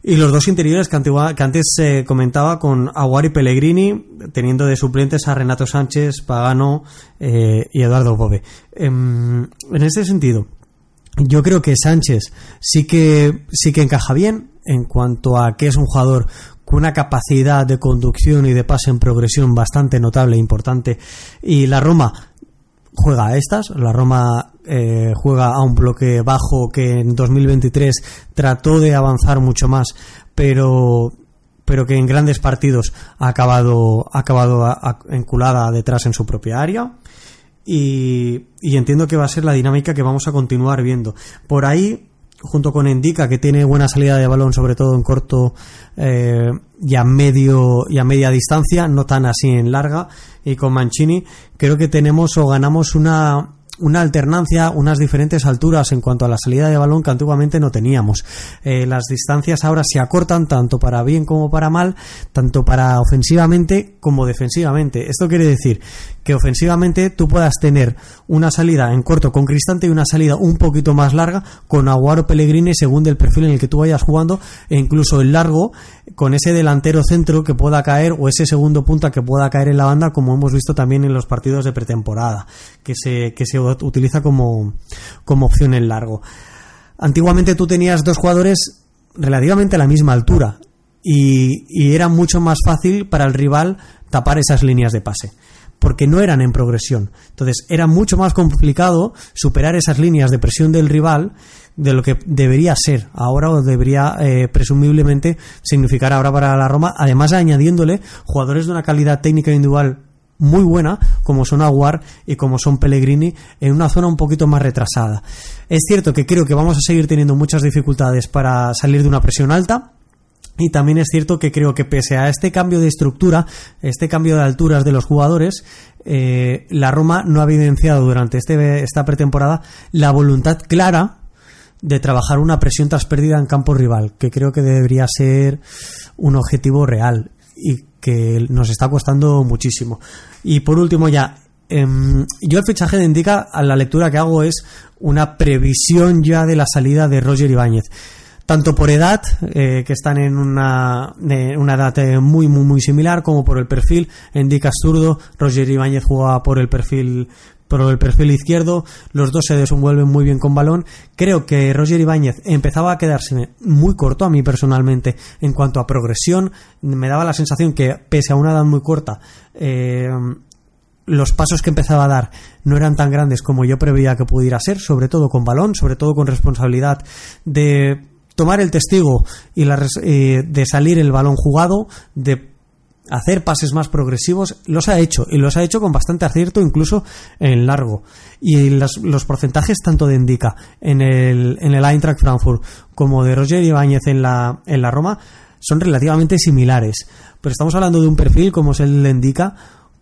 Y los dos interiores que, antes se comentaba con Aguari Pellegrini, teniendo de suplentes a Renato Sánchez, Pagano eh, y Eduardo Bove. Em, en, este sentido, yo creo que Sánchez sí que, sí que encaja bien en cuanto a que es un jugador una capacidad de conducción y de pase en progresión bastante notable e importante. Y la Roma juega a estas. La Roma eh, juega a un bloque bajo que en 2023 trató de avanzar mucho más, pero pero que en grandes partidos ha acabado, ha acabado enculada detrás en su propia área. Y, y, entiendo que va a ser la dinámica que vamos a continuar viendo. Por ahí, junto con Indica, que tiene buena salida de balón, sobre todo en corto eh, y, a medio, y a media distancia, no tan así en larga, y con Mancini, creo que tenemos o ganamos una, una alternancia, unas diferentes alturas en cuanto a la salida de balón que antiguamente no teníamos. Eh, las distancias ahora se acortan tanto para bien como para mal, tanto para ofensivamente como defensivamente. Esto quiere decir que ofensivamente tú puedas tener una salida en corto con Cristante y una salida un poquito más larga con Aguaro Pellegrini según el perfil en el que tú vayas jugando e incluso el largo con ese delantero centro que pueda caer o ese segundo punta que pueda caer en la banda como hemos visto también en los partidos de pretemporada que se, que se utiliza como, como opción en largo. Antiguamente tú tenías dos jugadores relativamente a la misma altura y, y era mucho más fácil para el rival tapar esas líneas de pase porque no eran en progresión. Entonces era mucho más complicado superar esas líneas de presión del rival de lo que debería ser ahora o debería eh, presumiblemente significar ahora para la Roma, además añadiéndole jugadores de una calidad técnica individual muy buena, como son Aguar y como son Pellegrini, en una zona un poquito más retrasada. Es cierto que creo que vamos a seguir teniendo muchas dificultades para salir de una presión alta, y también es cierto que creo que pese a este cambio de estructura, este cambio de alturas de los jugadores, eh, la Roma no ha evidenciado durante este, esta pretemporada la voluntad clara de trabajar una presión tras pérdida en campo rival, que creo que debería ser un objetivo real y que nos está costando muchísimo. Y por último ya, em, yo el fichaje de Indica, a la lectura que hago es una previsión ya de la salida de Roger Ibáñez tanto por edad, eh, que están en una, una edad eh, muy, muy, muy similar, como por el perfil. Indica zurdo, Roger Ibáñez juega por el perfil por el perfil izquierdo, los dos se desenvuelven muy bien con balón. Creo que Roger Ibáñez empezaba a quedarse muy corto a mí personalmente en cuanto a progresión. Me daba la sensación que, pese a una edad muy corta, eh, los pasos que empezaba a dar no eran tan grandes como yo preveía que pudiera ser, sobre todo con balón, sobre todo con responsabilidad de tomar el testigo y la, eh, de salir el balón jugado, de hacer pases más progresivos, los ha hecho y los ha hecho con bastante acierto, incluso en largo. Y los porcentajes tanto de Indica en el, en el Eintracht Frankfurt como de Roger Ibáñez en la, en la Roma son relativamente similares. Pero estamos hablando de un perfil como es el de Indica,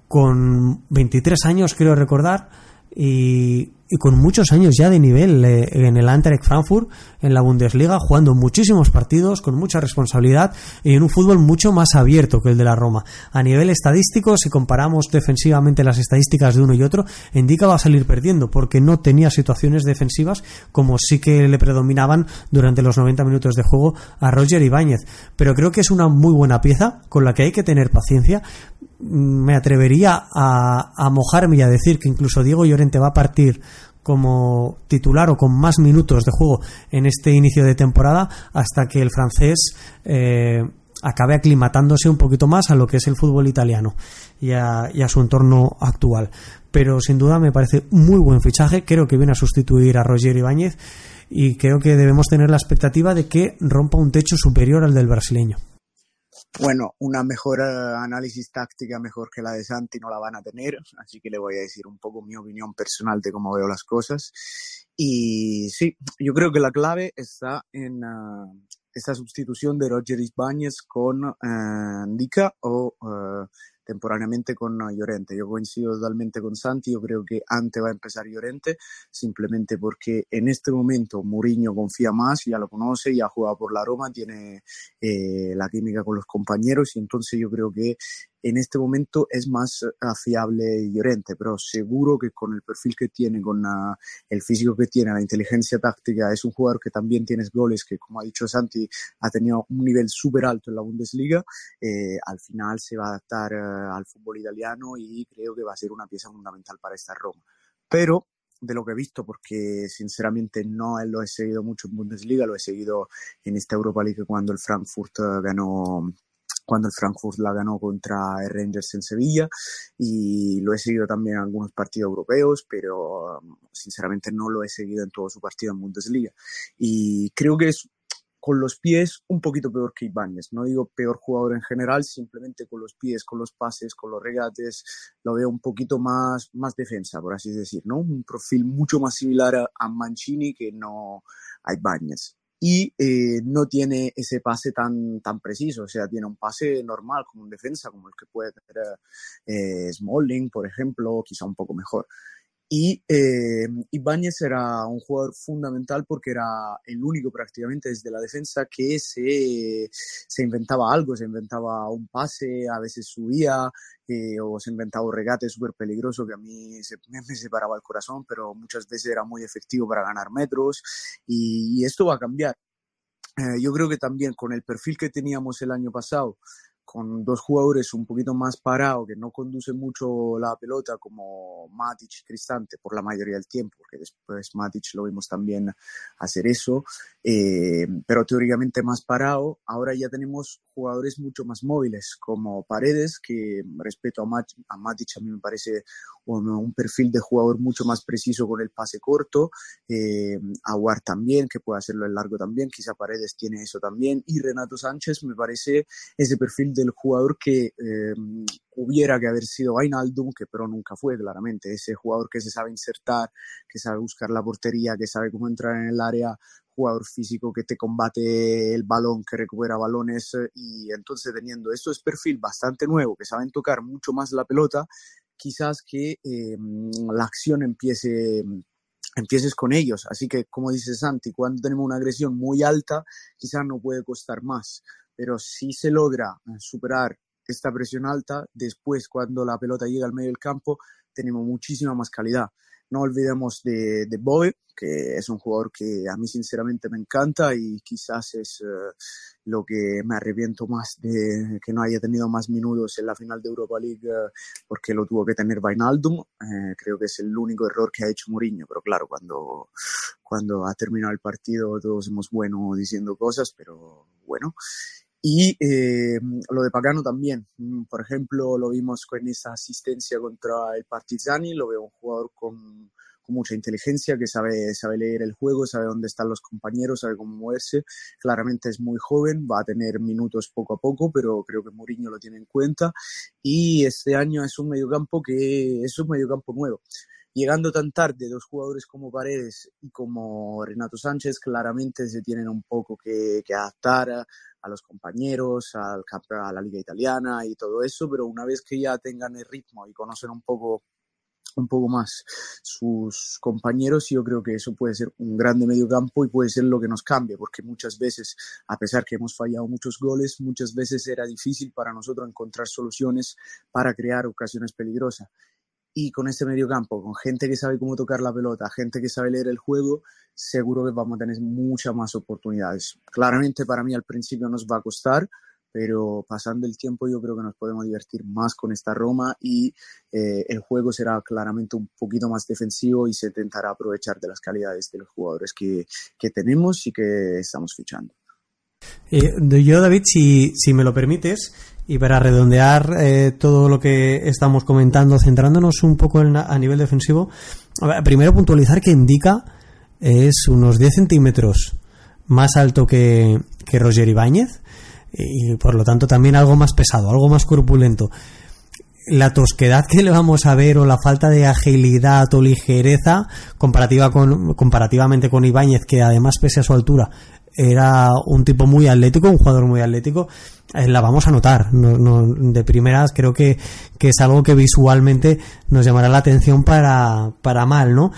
con 23 años, creo recordar, y, con muchos años ya de nivel eh, en el Eintracht Frankfurt, en la Bundesliga, jugando muchísimos partidos, con mucha responsabilidad y en un fútbol mucho más abierto que el de la Roma. A nivel estadístico, si comparamos defensivamente las estadísticas de uno y otro, Indica va a salir perdiendo porque no tenía situaciones defensivas como sí que le predominaban durante los 90 minutos de juego a Roger Ibáñez. Pero creo que es una muy buena pieza con la que hay que tener paciencia me atrevería a, mojarme y a decir que incluso Diego Llorente va a partir como titular o con más minutos de juego en este inicio de temporada hasta que el francés eh, acabe aclimatándose un poquito más a lo que es el fútbol italiano y a, y a, su entorno actual. Pero sin duda me parece muy buen fichaje, creo que viene a sustituir a Roger Ibáñez y creo que debemos tener la expectativa de que rompa un techo superior al del brasileño. Bueno, una mejor eh, análisis táctica mejor que la de Santi no la van a tener, así que le voy a decir un poco mi opinión personal de cómo veo las cosas. Y sí, yo creo que la clave está en, uh, esta sustitución de Roger Ibáñez con eh, Ndica o eh, temporáneamente con Llorente. Yo coincido totalmente con Santi, yo creo que antes va a empezar Llorente, simplemente porque en este momento Mourinho confía más, ya lo conoce, ya ha jugado por la Roma, tiene eh, la química con los compañeros y entonces yo creo que en este momento es más fiable Llorente, pero seguro que con el perfil que tiene, con uh, el físico que tiene, la inteligencia táctica, es un jugador que también tiene goles, que como ha dicho Santi, ha tenido un nivel súper alto en la Bundesliga, eh, al final se va a adaptar uh, al fútbol italiano y creo que va a ser una pieza fundamental para esta Roma. Pero de lo que he visto, porque sinceramente no lo he seguido mucho en Bundesliga, lo he seguido en esta Europa League cuando el Frankfurt ganó cuando el Frankfurt la ganó contra el Rangers en Sevilla y lo he seguido también en algunos partidos europeos, pero um, sinceramente no lo he seguido en todo su partido en Bundesliga. Y creo que es con los pies un poquito peor que Ibáñez. No digo peor jugador en general, simplemente con los pies, con los pases, con los regates, lo veo un poquito más, más defensa, por así decir, ¿no? Un perfil mucho más similar a, a Mancini que no a Ibáñez y eh, no tiene ese pase tan, tan preciso, o sea, tiene un pase normal como un defensa, como el que puede tener eh, Smalling, por ejemplo, quizá un poco mejor. Y eh, Ibáñez era un jugador fundamental porque era el único prácticamente desde la defensa que se, se inventaba algo, se inventaba un pase, a veces subía eh, o se inventaba un regate súper peligroso que a mí [LAUGHS] me, separaba el corazón, pero muchas veces era muy efectivo para ganar metros y, y esto va a cambiar. Eh, yo creo que también con el perfil que teníamos el año pasado, con dos jugadores un poquito más parados, que no conducen mucho la pelota, como Matic y Cristante, por la mayoría del tiempo, porque después Matic lo vimos también hacer eso, eh, pero teóricamente más parado. Ahora ya tenemos jugadores mucho más móviles, como Paredes, que respeto a, Matic, a mí me parece un, perfil de jugador mucho más preciso con el pase corto, eh, Aguar también, que puede hacerlo en largo también, quizá Paredes tiene eso también, y Renato Sánchez me parece ese perfil del jugador que eh, hubiera que haber sido Ainaldum, que pero nunca fue claramente, ese jugador que se sabe insertar, que sabe buscar la portería, que sabe cómo entrar en el área, jugador físico que te combate el balón, que recupera balones y entonces teniendo es perfil bastante nuevo, que saben tocar mucho más la pelota, quizás que eh, la acción empiece empieces con ellos. Así que, como dice Santi, cuando tenemos una agresión muy alta, quizás no puede costar más. Pero si se logra superar esta presión alta, después cuando la pelota llega al medio del campo, tenemos muchísima más calidad. No olvidemos de, de Boe, que es un jugador que a mí sinceramente me encanta y quizás es uh, lo que me arrepiento más de que no haya tenido más minutos en la final de Europa League uh, porque lo tuvo que tener Vainaldum. Uh, creo que es el único error que ha hecho Mourinho, pero claro, cuando, cuando ha terminado el partido todos hemos bueno diciendo cosas, pero bueno. Y eh, lo de Pagano también. Mm, por ejemplo, lo vimos con esa asistencia contra el Partizani. Lo veo un jugador con, con, mucha inteligencia, que sabe, sabe leer el juego, sabe dónde están los compañeros, sabe cómo moverse. Claramente es muy joven, va a tener minutos poco a poco, pero creo que Mourinho lo tiene en cuenta. Y este año es un mediocampo que es un mediocampo nuevo llegando tan tarde dos jugadores como Paredes y como Renato Sánchez, claramente se tienen un poco que, adaptar a, a, los compañeros, al, a la liga italiana y todo eso, pero una vez que ya tengan el ritmo y conocen un poco un poco más sus compañeros yo creo que eso puede ser un grande mediocampo y puede ser lo que nos cambie porque muchas veces a pesar que hemos fallado muchos goles muchas veces era difícil para nosotros encontrar soluciones para crear ocasiones peligrosas y con este medio campo, con gente que sabe cómo tocar la pelota, gente que sabe leer el juego, seguro que vamos a tener muchas más oportunidades. Claramente para mí al principio nos va a costar, pero pasando el tiempo yo creo que nos podemos divertir más con esta Roma y eh, el juego será claramente un poquito más defensivo y se intentará aprovechar de las calidades de los jugadores que, que tenemos y que estamos fichando. Eh, yo, David, si, si me lo permites, y para redondear eh, todo lo que estamos comentando, centrándonos un poco en, a nivel defensivo, primero puntualizar que Indica es unos 10 centímetros más alto que, que Roger Ibáñez y por lo tanto también algo más pesado, algo más corpulento. La tosquedad que le vamos a ver o la falta de agilidad o ligereza comparativa con, comparativamente con Ibáñez, que además pese a su altura era un tipo muy atlético, un jugador muy atlético, eh, la vamos a notar. de primeras creo que, es algo que visualmente nos llamará la atención para, para mal, ¿no?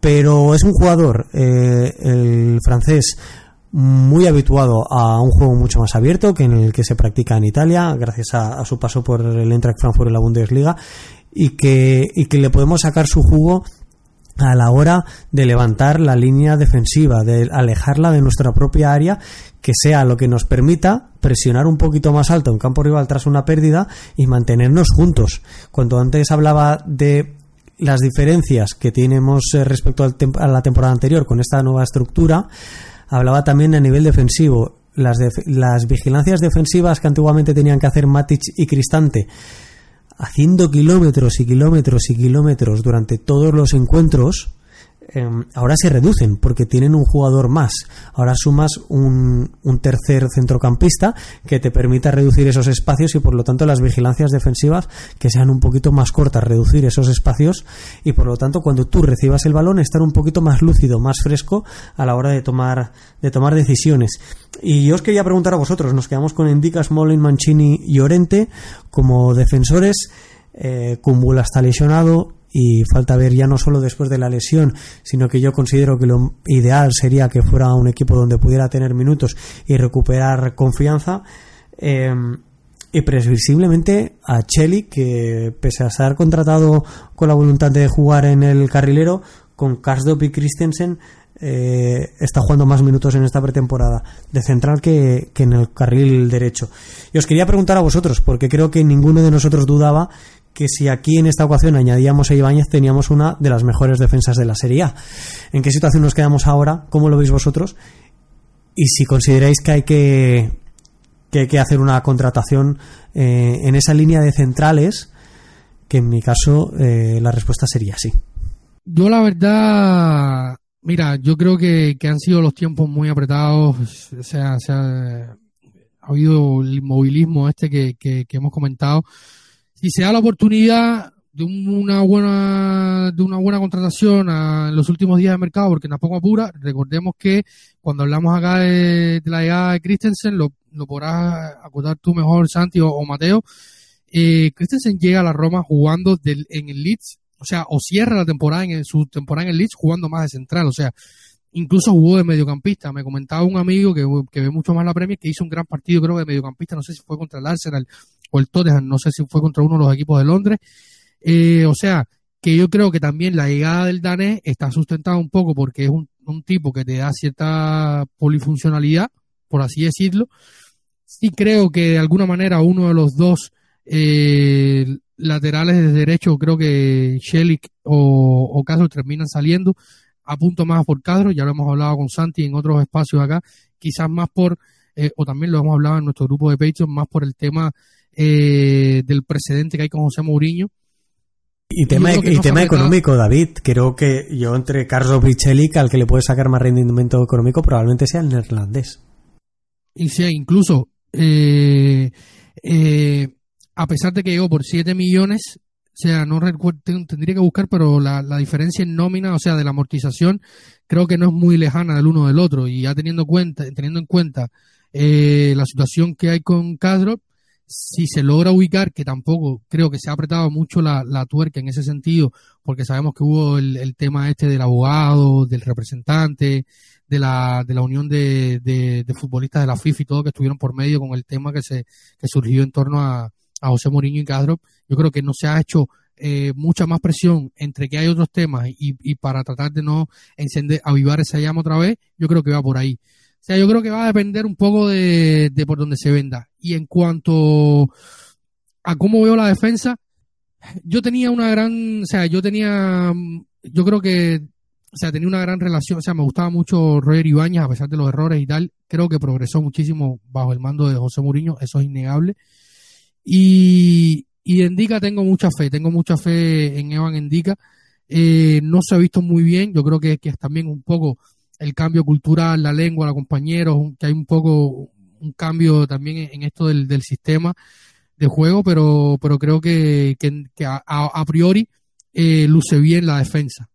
Pero es un jugador, eh, el francés, muy habituado a un juego mucho más abierto que en el que se practica en Italia, gracias a, su paso por el Eintracht Frankfurt en la Bundesliga, y que, y que le podemos sacar su jugo a la hora de levantar la línea defensiva, de alejarla de nuestra propia área, que sea lo que nos permita presionar un poquito más alto en campo rival tras una pérdida y mantenernos juntos. Cuando antes hablaba de las diferencias que tenemos eh, respecto a la temporada anterior con esta nueva estructura, hablaba también a nivel defensivo. Las, las vigilancias defensivas que antiguamente tenían que hacer Matic y Cristante haciendo kilómetros y kilómetros y kilómetros durante todos los encuentros, Em, ahora se reducen porque tienen un jugador más. Ahora sumas un, un, tercer centrocampista que te permita reducir esos espacios y por lo tanto las vigilancias defensivas que sean un poquito más cortas, reducir esos espacios y por lo tanto cuando tú recibas el balón estar un poquito más lúcido, más fresco a la hora de tomar, de tomar decisiones. Y yo os quería preguntar a vosotros, nos quedamos con Indica, Smolin, Mancini y Orente como defensores. Eh, Kumbula está lesionado, y falta ver ya no solo después de la lesión, sino que yo considero que lo ideal sería que fuera un equipo donde pudiera tener minutos y recuperar confianza. Eh, y previsiblemente a Cheli, que pese a estar contratado con la voluntad de jugar en el carrilero, con Karsdorp y Christensen, eh, está jugando más minutos en esta pretemporada de central que, que, en el carril derecho. Y os quería preguntar a vosotros, porque creo que ninguno de nosotros dudaba que si aquí en esta ocasión añadíamos a Ibáñez teníamos una de las mejores defensas de la Serie A. ¿En qué situación nos quedamos ahora? ¿Cómo lo veis vosotros? Y si consideráis que hay que, que, hay que hacer una contratación eh, en esa línea de centrales, que en mi caso eh, la respuesta sería sí. Yo la verdad, mira, yo creo que, han sido los tiempos muy apretados, o sea, ha habido el inmovilismo este que, que hemos comentado si se da la oportunidad de una buena de una buena contratación en los últimos días de mercado, porque tampoco apura, recordemos que cuando hablamos acá de, la llegada de Christensen, lo, lo podrás acotar tú mejor, Santi o, Mateo, eh, Christensen llega a la Roma jugando del, en el Leeds, o sea, o cierra la temporada en su temporada en el Leeds jugando más de central, o sea, incluso jugó de mediocampista. Me comentaba un amigo que, que ve mucho más la Premier que hizo un gran partido, creo, de mediocampista, no sé si fue contra el Arsenal o el Tottenham, no sé si fue contra uno de los equipos de Londres. Eh, o sea, que yo creo que también la llegada del danés está sustentada un poco porque es un, tipo que te da cierta polifuncionalidad, por así decirlo. Sí creo que de alguna manera uno de los dos eh, laterales de derecho, creo que Shelik o, o Castro terminan saliendo a punto más por Castro, ya lo hemos hablado con Santi en otros espacios acá, quizás más por, eh, o también lo hemos hablado en nuestro grupo de Patreon, más por el tema eh, del precedente que hay con José Mourinho. Y tema, y tema económico, David. Creo que yo entre Carlos Brichelik, al que le puede sacar más rendimiento económico, probablemente sea el neerlandés. Y sea, incluso, eh, eh, a pesar de que llegó por 7 millones, o sea, no tendría que buscar, pero la, diferencia en nómina, o sea, de la amortización, creo que no es muy lejana del uno del otro. Y ya teniendo, cuenta, teniendo en cuenta la situación que hay con Castro, si se logra ubicar, que tampoco creo que se ha apretado mucho la, tuerca en ese sentido, porque sabemos que hubo el, tema este del abogado, del representante, de la, de la unión de, de, futbolistas de la FIFA y todo que estuvieron por medio con el tema que se que surgió en torno a, a José Mourinho y Cadro. Yo creo que no se ha hecho eh, mucha más presión entre que hay otros temas y, y para tratar de no encender, avivar esa llama otra vez, yo creo que va por ahí. O sea, yo creo que va a depender un poco de, de por donde se venda. Y en cuanto a cómo veo la defensa, yo tenía una gran, o sea, yo tenía, yo creo que, o sea, tenía una gran relación, o sea, me gustaba mucho Roger Ibáñez a pesar de los errores y tal. Creo que progresó muchísimo bajo el mando de José Mourinho, eso es innegable. Y, y Endica tengo mucha fe, tengo mucha fe en Evan Endica. Eh, no se ha visto muy bien, yo creo que, que es también un poco el cambio cultural, la lengua, los compañeros, que hay un poco un cambio también en esto del, del sistema de juego, pero, pero creo que, que, a, priori eh, luce bien la defensa.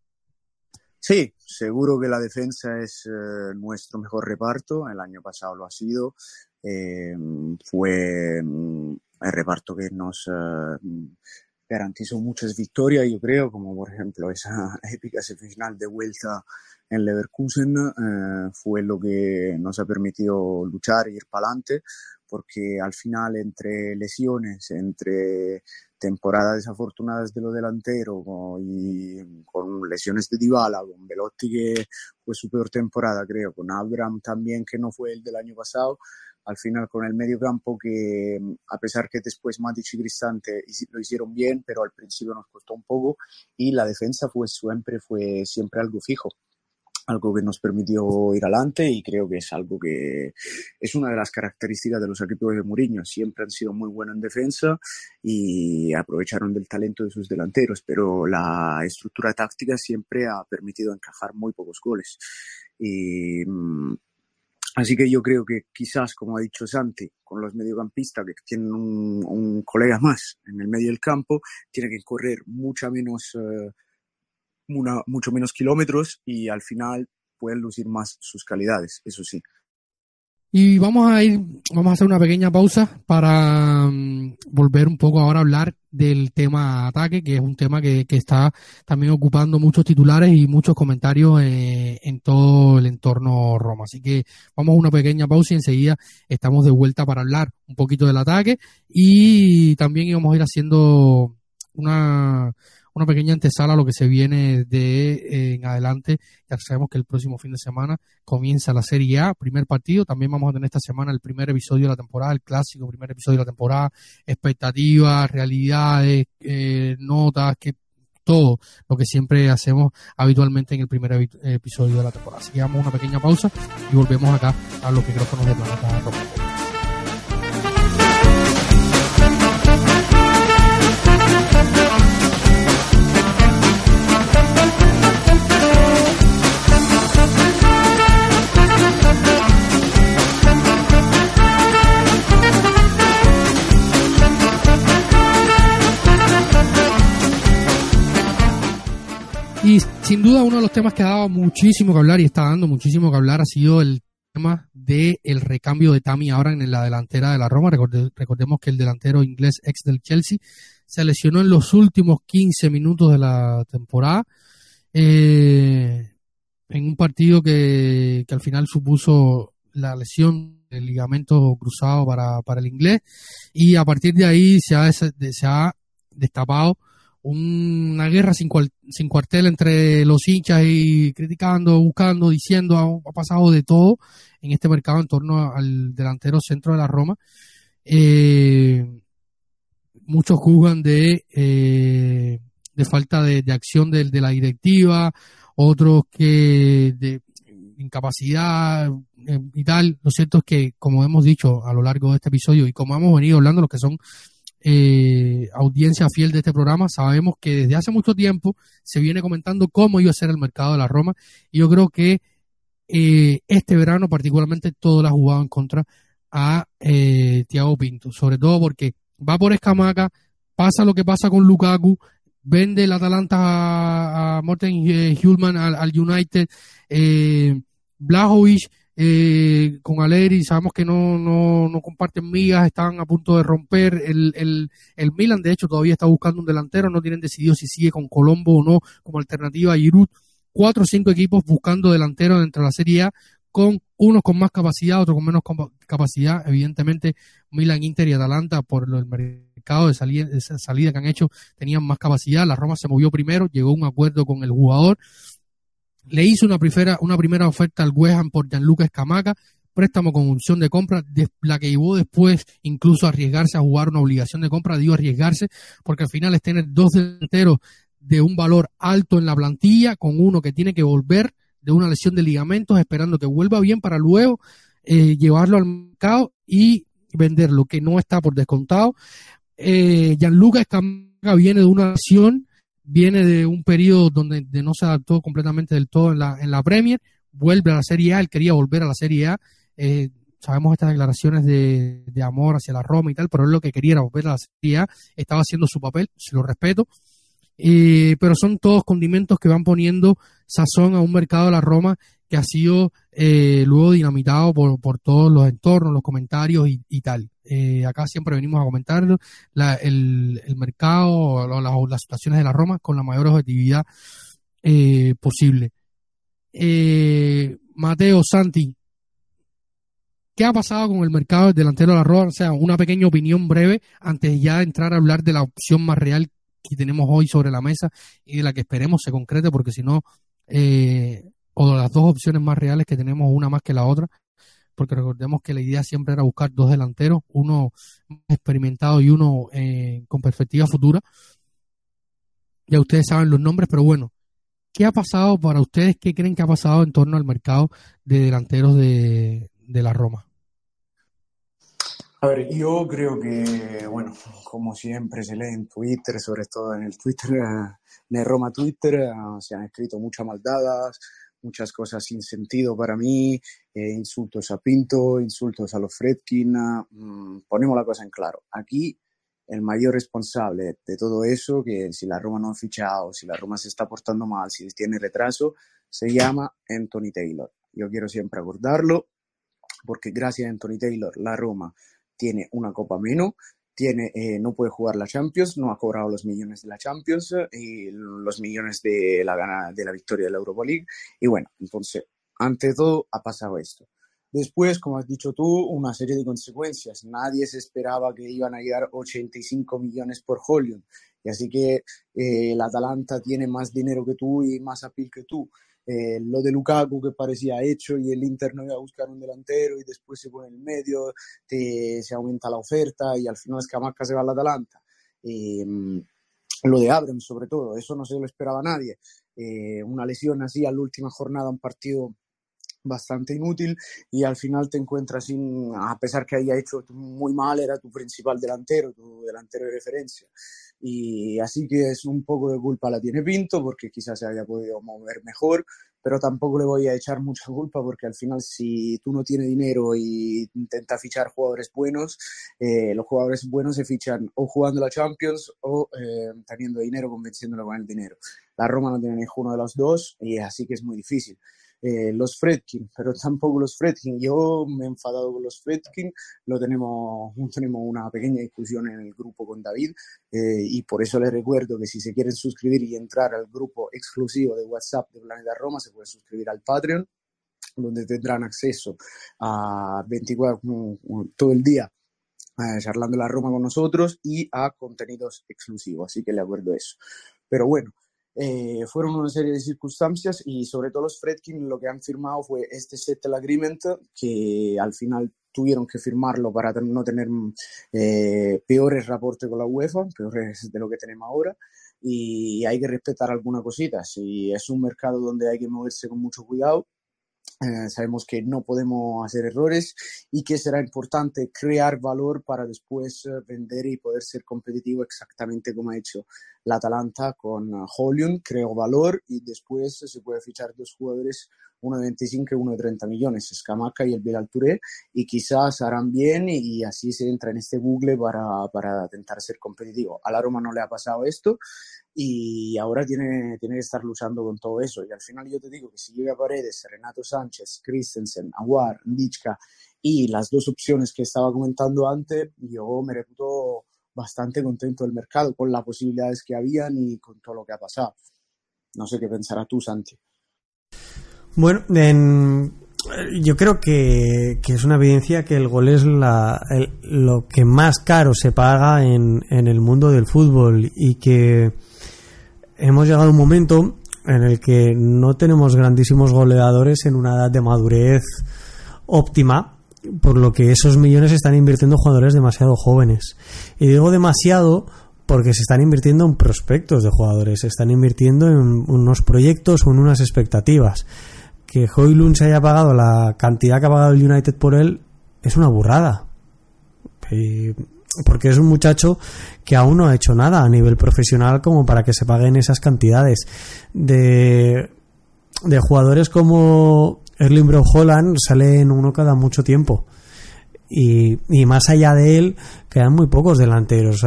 Sí, seguro que la defensa es eh, nuestro mejor reparto, el año pasado lo ha sido, eh, fue mm, el reparto que nos garantizó muchas victorias, yo creo, como por ejemplo esa [LAUGHS] épica semifinal de vuelta en Leverkusen, fue lo que nos ha permitido luchar e ir para adelante, porque al final entre lesiones, entre temporadas desafortunadas de lo delantero y con lesiones de Dybala, con Velotti que fue su peor temporada creo, con Abraham también que no fue el del año pasado, al final con el medio campo que a pesar que después Matic y Cristante lo hicieron bien, pero al principio nos costó un poco y la defensa fue siempre, fue siempre algo fijo algo que nos permitió ir adelante y creo que es algo que es una de las características de los equipos de Mourinho. Siempre han sido muy buenos en defensa y aprovecharon del talento de sus delanteros, pero la estructura táctica siempre ha permitido encajar muy pocos goles. Y, mm, así que yo creo que quizás, como ha dicho Santi, con los mediocampistas que tienen un, colega más en el medio del campo, tiene que correr mucha menos... Eh, mucho menos kilómetros y al final pueden lucir más sus calidades, eso sí. Y vamos a ir, vamos a hacer una pequeña pausa para mm, volver un poco ahora a hablar del tema ataque, que es un tema que, está también ocupando muchos titulares y muchos comentarios eh, en todo el entorno Roma. Así que vamos a una pequeña pausa y enseguida estamos de vuelta para hablar un poquito del ataque y también íbamos a ir haciendo una, una pequeña antesala a lo que se viene de eh, en adelante. Ya sabemos que el próximo fin de semana comienza la Serie A, primer partido. También vamos a tener esta semana el primer episodio de la temporada, el clásico primer episodio de la temporada, expectativas, realidades, eh, notas, que todo lo que siempre hacemos habitualmente en el primer episodio de la temporada. Así que damos una pequeña pausa y volvemos acá a los micrófonos de Planeta. Duda uno de los temas que ha dado muchísimo que hablar y está dando muchísimo que hablar ha sido el tema del el recambio de Tammy ahora en la delantera de la Roma. recordemos que el delantero inglés ex del Chelsea se lesionó en los últimos 15 minutos de la temporada eh, en un partido que, al final supuso la lesión del ligamento cruzado para, para el inglés y a partir de ahí se ha, se ha destapado una guerra sin, sin cuartel entre los hinchas y criticando, buscando, diciendo, ha, pasado de todo en este mercado en torno al delantero centro de la Roma. Eh, muchos juzgan de, eh, de falta de, acción de, de, la directiva, otros que de incapacidad eh, y tal. Lo cierto es que, como hemos dicho a lo largo de este episodio y como hemos venido hablando, los que son eh, audiencia fiel de este programa, sabemos que desde hace mucho tiempo se viene comentando cómo iba a ser el mercado de la Roma y yo creo que eh, este verano particularmente todo lo ha jugado en contra a eh, Thiago Pinto, sobre todo porque va por Escamaca, pasa lo que pasa con Lukaku, vende el Atalanta a, a Morten Hulman al, al United, eh, Blajovic eh, con Aleri, sabemos que no, no, no, comparten migas, están a punto de romper. El, el, el, Milan, de hecho, todavía está buscando un delantero, no tienen decidido si sigue con Colombo o no como alternativa a Giroud. Cuatro o cinco equipos buscando delanteros dentro de la Serie A, con unos con más capacidad, otros con menos capacidad. Evidentemente, Milan, Inter y Atalanta, por el mercado de salida, de salida que han hecho, tenían más capacidad. La Roma se movió primero, llegó a un acuerdo con el jugador le hizo una primera, una primera oferta al West por Gianluca Escamaca, préstamo con opción de compra, la que llevó después incluso a arriesgarse a jugar una obligación de compra, digo arriesgarse, porque al final es tener dos delanteros de un valor alto en la plantilla, con uno que tiene que volver de una lesión de ligamentos, esperando que vuelva bien para luego eh, llevarlo al mercado y venderlo, que no está por descontado. Eh, Gianluca Escamaca viene de una lesión viene de un periodo donde no se adaptó completamente del todo en la, en la Premier, vuelve a la Serie A, él quería volver a la Serie A, eh, sabemos estas declaraciones de, de, amor hacia la Roma y tal, pero él lo que quería era volver a la Serie A, estaba haciendo su papel, se lo respeto, pero son todos condimentos que van poniendo sazón a un mercado de la Roma que ha sido eh, luego dinamitado por, por, todos los entornos, los comentarios y, tal. Eh, acá siempre venimos a comentar el, mercado, las situaciones de la Roma con la mayor objetividad eh, posible. Mateo, Santi, ¿qué ha pasado con el mercado del delantero de la Roma? O sea, una pequeña opinión breve antes de ya entrar a hablar de la opción más real que tenemos hoy sobre la mesa y de la que esperemos se concrete, porque si no, o las dos opciones más reales que tenemos, una más que la otra, porque recordemos que la idea siempre era buscar dos delanteros, uno experimentado y uno eh, con perspectiva futura. Ya ustedes saben los nombres, pero bueno, ¿qué ha pasado para ustedes? ¿Qué creen que ha pasado en torno al mercado de delanteros de, de la Roma? A ver, yo creo que, bueno, como siempre se lee en Twitter, sobre todo en el Twitter, [LAUGHS] en Roma Twitter, se han escrito muchas maldadas, muchas cosas sin sentido para mí, eh, insultos a Pinto, insultos a los Fredkin. Mm, ponemos la cosa en claro. Aquí el mayor responsable de todo eso, que si la Roma no ha fichado, si la Roma se está portando mal, si tiene retraso, se llama Anthony Taylor. Yo quiero siempre acordarlo, porque gracias a Anthony Taylor la Roma tiene una copa menos, tiene, eh, no puede jugar la Champions, no ha cobrado los millones de la Champions eh, y los millones de la, gana, de la victoria de la Europa League. Y bueno, entonces, ante todo, ha pasado esto. Después, como has dicho tú, una serie de consecuencias. Nadie se esperaba que iban a llegar 85 millones por Hollywood. Y así que eh, el Atalanta tiene más dinero que tú y más apil que tú. Eh, lo de Lukaku que parecía hecho y el Inter no iba a buscar un delantero y después se pone en el medio, se aumenta la oferta y al final es que Scamacca se va al Atalanta. Eh, lo de Abrams sobre todo, eso no se lo esperaba nadie. Eh, una lesión así a la última jornada, un partido bastante inútil y al final te encuentras sin, a pesar que haya hecho muy mal, era tu principal delantero, tu delantero de referencia. Y así que es un poco de culpa la tiene Pinto porque quizás se haya podido mover mejor, pero tampoco le voy a echar mucha culpa porque al final si tú no tienes dinero y intenta fichar jugadores buenos, eh, los jugadores buenos se fichan o jugando la Champions o eh, teniendo dinero, convenciéndolo con el dinero. La Roma no tiene ninguno de los dos y así que es muy difícil. Eh, los Fredkin, pero [LAUGHS] tampoco los Fredkin. Yo me he enfadado con los Fredkin, lo tenemos, [LAUGHS] tenemos una pequeña discusión en el grupo con David eh, y por eso les recuerdo que si se quieren suscribir y entrar al grupo exclusivo de WhatsApp de Planeta Roma, se puede suscribir al Patreon, donde tendrán acceso a 24 todo el día eh, charlando la Roma con nosotros y a contenidos exclusivos, así que le acuerdo eso. Pero bueno, eh, fueron una serie de circunstancias y sobre todo los Fredkin lo que han firmado fue este settle agreement que al final tuvieron que firmarlo para no tener eh, peores reportes con la UEFA, peores de lo que tenemos ahora y hay que respetar algunas cositas. Si es un mercado donde hay que moverse con mucho cuidado, eh, sabemos que no podemos hacer errores y que será importante crear valor para después eh, vender y poder ser competitivo exactamente como ha hecho la Atalanta con uh, creó valor y después se puede fichar dos jugadores, uno de 25 y uno de 30 millones, Scamaca y el Bilal Touré, y quizás harán bien y, así se entra en este bucle para, para intentar ser competitivo. A la Roma no le ha pasado esto y ahora tiene, tiene que estar luchando con todo eso. Y al final yo te digo que si llega Paredes, Renato Sánchez, Christensen, Aguar, Ndichka y las dos opciones que estaba comentando antes, yo me reputo bastante contento del mercado con las posibilidades que habían y con todo lo que ha pasado. No sé qué pensarás tú, Santi. Bueno, yo creo que, es una evidencia que el gol es la, lo que más caro se paga en, en el mundo del fútbol y que hemos llegado a un momento en el que no tenemos grandísimos goleadores en una edad de madurez óptima, por lo que esos millones se están invirtiendo en jugadores demasiado jóvenes. Y digo demasiado porque se están invirtiendo en prospectos de jugadores, se están invirtiendo en unos proyectos o en unas expectativas. Que Hoylund se haya pagado la cantidad que ha pagado el United por él es una burrada porque es un muchacho que aún no ha hecho nada a nivel profesional como para que se paguen esas cantidades de, de jugadores como Erling Brown Holland salen uno cada mucho tiempo. Y, y, más allá de él quedan muy pocos delanteros.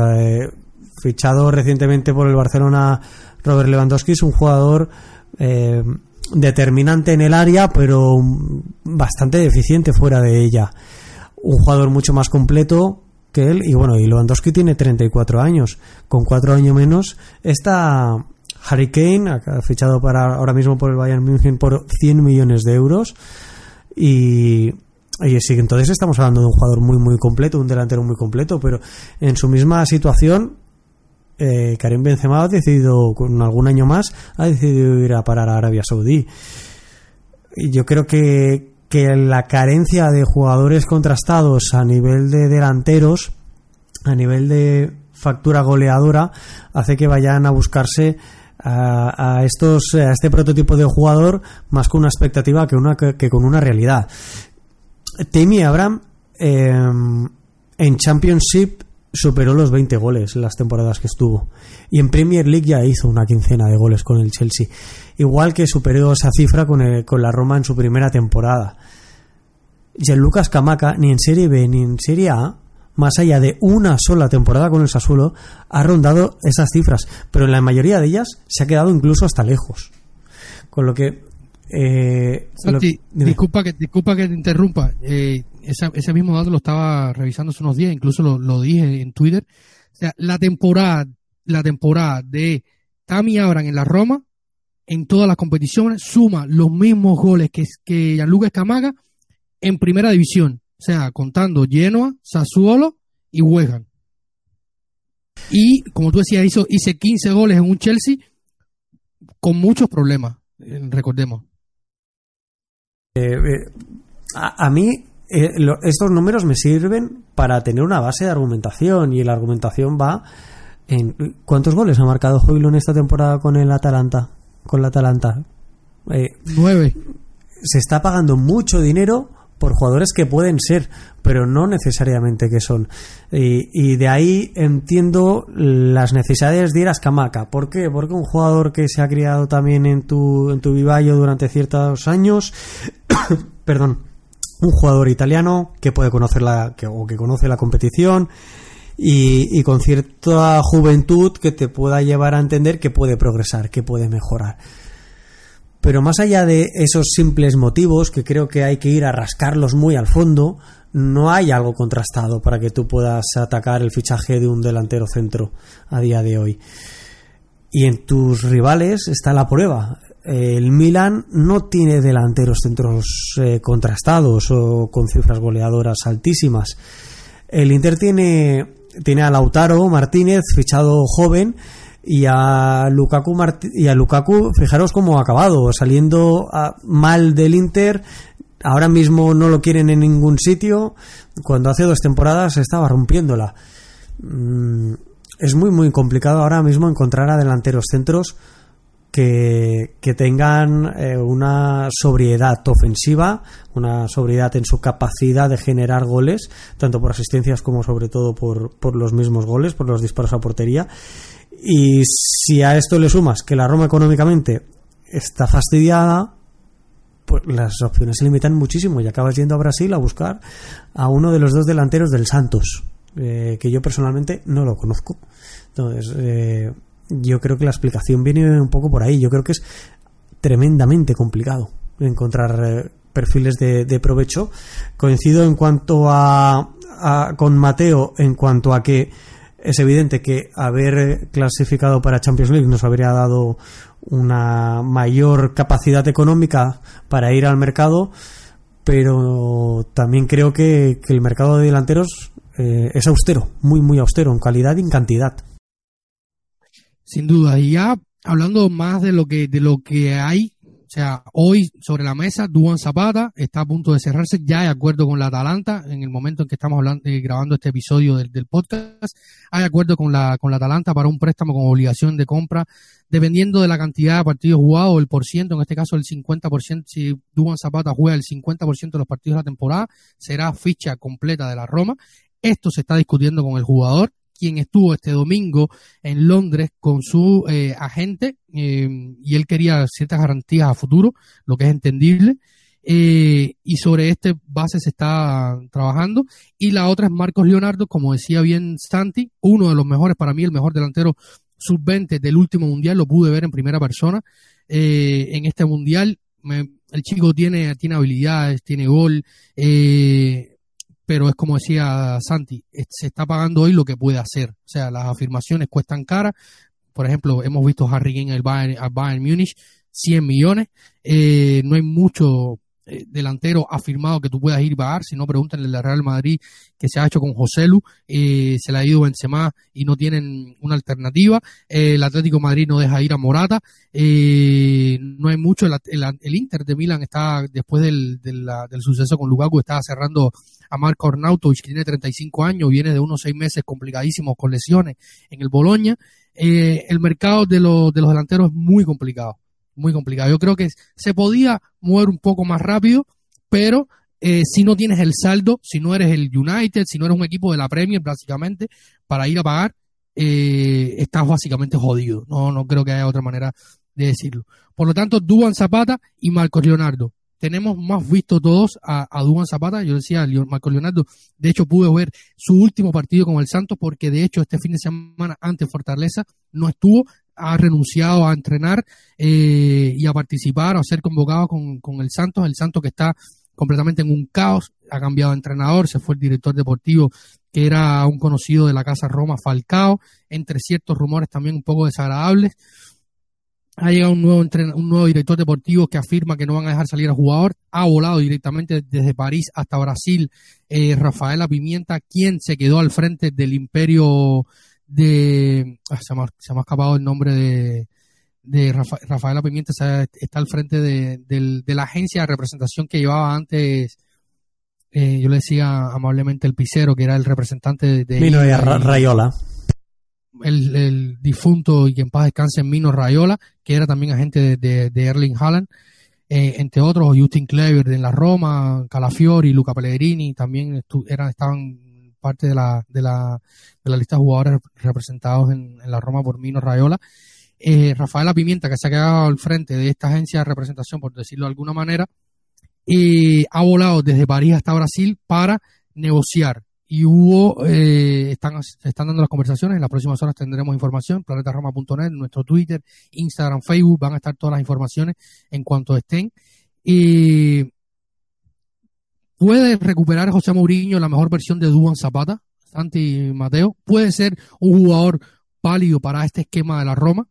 Fichado recientemente por el Barcelona Robert Lewandowski, es un jugador eh, determinante en el área, pero bastante deficiente fuera de ella. Un jugador mucho más completo que él, y bueno, y Lewandowski tiene 34 años, con 4 años menos, está Harry Kane, fichado para ahora mismo por el Bayern München por 100 millones de euros, y y sí, entonces estamos hablando de un jugador muy, muy completo, un delantero muy completo, pero en su misma situación, eh, Karim Benzema ha decidido, con algún año más, ha decidido ir a parar a Arabia Saudí. Y yo creo que, que la carencia de jugadores contrastados a nivel de delanteros, a nivel de factura goleadora, hace que vayan a buscarse a, estos a este prototipo de jugador más con una expectativa que una que con una realidad Tammy Abraham em, en Championship superó los 20 goles en las temporadas que estuvo. Y en Premier League ya hizo una quincena de goles con el Chelsea. Igual que superó esa cifra con, con la Roma en su primera temporada. Lucas Camaca, ni en Serie B ni en Serie A, más allá de una sola temporada con el Sassuolo, ha rondado esas cifras. Pero en la mayoría de ellas se ha quedado incluso hasta lejos. Con lo que eh, disculpa, que, disculpa que te interrumpa. Eh, ese mismo dato lo estaba revisando hace unos días, incluso lo, dije en Twitter. O sea, la temporada, la temporada de Tami Abraham en la Roma, en todas las competiciones, suma los mismos goles que, que Gianluca Escamaga en primera división. O sea, contando Genoa, Sassuolo y West Y como tú decías, hizo, hice 15 goles en un Chelsea con muchos problemas, eh, recordemos. Eh, eh, a, mí eh, estos números me sirven para tener una base de argumentación y la argumentación va en ¿cuántos goles ha marcado en esta temporada con el Atalanta? Con la Atalanta. Nueve. Se está pagando mucho dinero por jugadores que pueden ser, pero no necesariamente que son. Y, de ahí entiendo las necesidades de ir a Escamaca. ¿Por qué? Porque un jugador que se ha criado también en tu, en tu vivallo durante ciertos años, [COUGHS] perdón, un jugador italiano que puede conocer la, que, o que conoce la competición, y, y, con cierta juventud que te pueda llevar a entender que puede progresar, que puede mejorar. Pero más allá de esos simples motivos, que creo que hay que ir a rascarlos muy al fondo, no hay algo contrastado para que tú puedas atacar el fichaje de un delantero centro a día de hoy. Y en tus rivales está la prueba. El Milan no tiene delanteros centros eh, contrastados o con cifras goleadoras altísimas. El Inter tiene, tiene a Lautaro Martínez, fichado joven, y a Lukaku y a Lukaku fijaros cómo ha acabado saliendo mal del Inter ahora mismo no lo quieren en ningún sitio cuando hace dos temporadas estaba rompiéndola. Mm, es muy muy complicado ahora mismo encontrar a delanteros centros que, que tengan eh, una sobriedad ofensiva, una sobriedad en su capacidad de generar goles, tanto por asistencias como sobre todo por, por los mismos goles, por los disparos a portería, y si a esto le sumas que la Roma económicamente está fastidiada, pues las opciones se limitan muchísimo y acabas yendo a Brasil a buscar a uno de los dos delanteros del Santos, eh, que yo personalmente no lo conozco. Entonces, eh, yo creo que la explicación viene un poco por ahí. Yo creo que es tremendamente complicado encontrar eh, perfiles de, provecho. Coincido en cuanto a, con Mateo en cuanto a que es evidente que haber clasificado para Champions League nos habría dado una mayor capacidad económica para ir al mercado, pero también creo que, el mercado de delanteros eh, es austero, muy, muy austero en calidad y en cantidad. Sin duda, y ya hablando más de lo que, de lo que hay sea, hoy sobre la mesa, Duan Zapata está a punto de cerrarse ya de acuerdo con la Atalanta. En el momento en que estamos hablando, eh, grabando este episodio del, podcast, hay acuerdo con la, con la Atalanta para un préstamo con obligación de compra, dependiendo de la cantidad de partidos jugados, el por ciento, en este caso el 50%, si Duan Zapata juega el 50% de los partidos de la temporada, será ficha completa de la Roma. Esto se está discutiendo con el jugador quien estuvo este domingo en Londres con su eh, agente eh, y él quería ciertas garantías a futuro, lo que es entendible. eh, y sobre este base se está trabajando. Y la otra es Marcos Leonardo, como decía bien Santi, uno de los mejores, para mí el mejor delantero sub-20 del último mundial, lo pude ver en primera persona eh, en este mundial. el chico tiene, tiene habilidades, tiene gol, eh, pero es como decía Santi, se está pagando hoy lo que puede hacer. O sea, las afirmaciones cuestan cara. Por ejemplo, hemos visto a Harry Kane al Bayern, Bayern Múnich, 100 millones. Eh, no hay mucho eh, delantero afirmado que tú puedas ir a pagar, si no pregúntenle al Real Madrid que se ha hecho con José Lu, eh, se le ha ido Benzema y no tienen una alternativa, el Atlético Madrid no deja ir a Morata, no hay mucho, el, Inter de Milán está, después del, del, suceso con Lukaku, está cerrando a Marco Arnautovic, que tiene 35 años, viene de unos seis meses complicadísimos con lesiones en el Boloña, el mercado de, los de los delanteros es muy complicado muy complicado. Yo creo que se podía mover un poco más rápido, pero eh, si no tienes el saldo, si no eres el United, si no eres un equipo de la Premier, básicamente, para ir a pagar, eh, estás básicamente jodido. No, no creo que haya otra manera de decirlo. Por lo tanto, Duan Zapata y Marcos Leonardo. Tenemos más visto todos a, a Zapata. Yo decía, Marcos Leonardo, de hecho pude ver su último partido con el Santos porque de hecho este fin de semana ante Fortaleza no estuvo ha renunciado a entrenar eh, y a participar a ser convocado con, con, el Santos, el Santos que está completamente en un caos, ha cambiado de entrenador, se fue el director deportivo que era un conocido de la Casa Roma, Falcao, entre ciertos rumores también un poco desagradables. Ha llegado un nuevo, un nuevo director deportivo que afirma que no van a dejar salir al jugador. Ha volado directamente desde París hasta Brasil eh, Rafaela Pimienta, quien se quedó al frente del imperio de ah, se, me ha, se, me ha, escapado el nombre de, de Rafaela Pimienta está al frente de, de, la agencia de representación que llevaba antes eh, yo le decía amablemente el pisero que era el representante de Mino Rayola. el, el, difunto y que en paz descanse Mino Rayola que era también agente de, de Erling Haaland eh, entre otros Justin Clever en la Roma Calafiori Luca Pellegrini también eran estaban parte de la, de la, de la lista de jugadores representados en, la Roma por Mino Rayola. Eh, Rafaela Pimienta, que se ha quedado al frente de esta agencia de representación, por decirlo de alguna manera, eh, ha volado desde París hasta Brasil para negociar. Y hubo, eh, están, están dando las conversaciones, en las próximas horas tendremos información, planetaroma.net, nuestro Twitter, Instagram, Facebook, van a estar todas las informaciones en cuanto estén. Y ¿Puede recuperar José Mourinho la mejor versión de Duan Zapata, Santi Mateo? ¿Puede ser un jugador válido para este esquema de la Roma?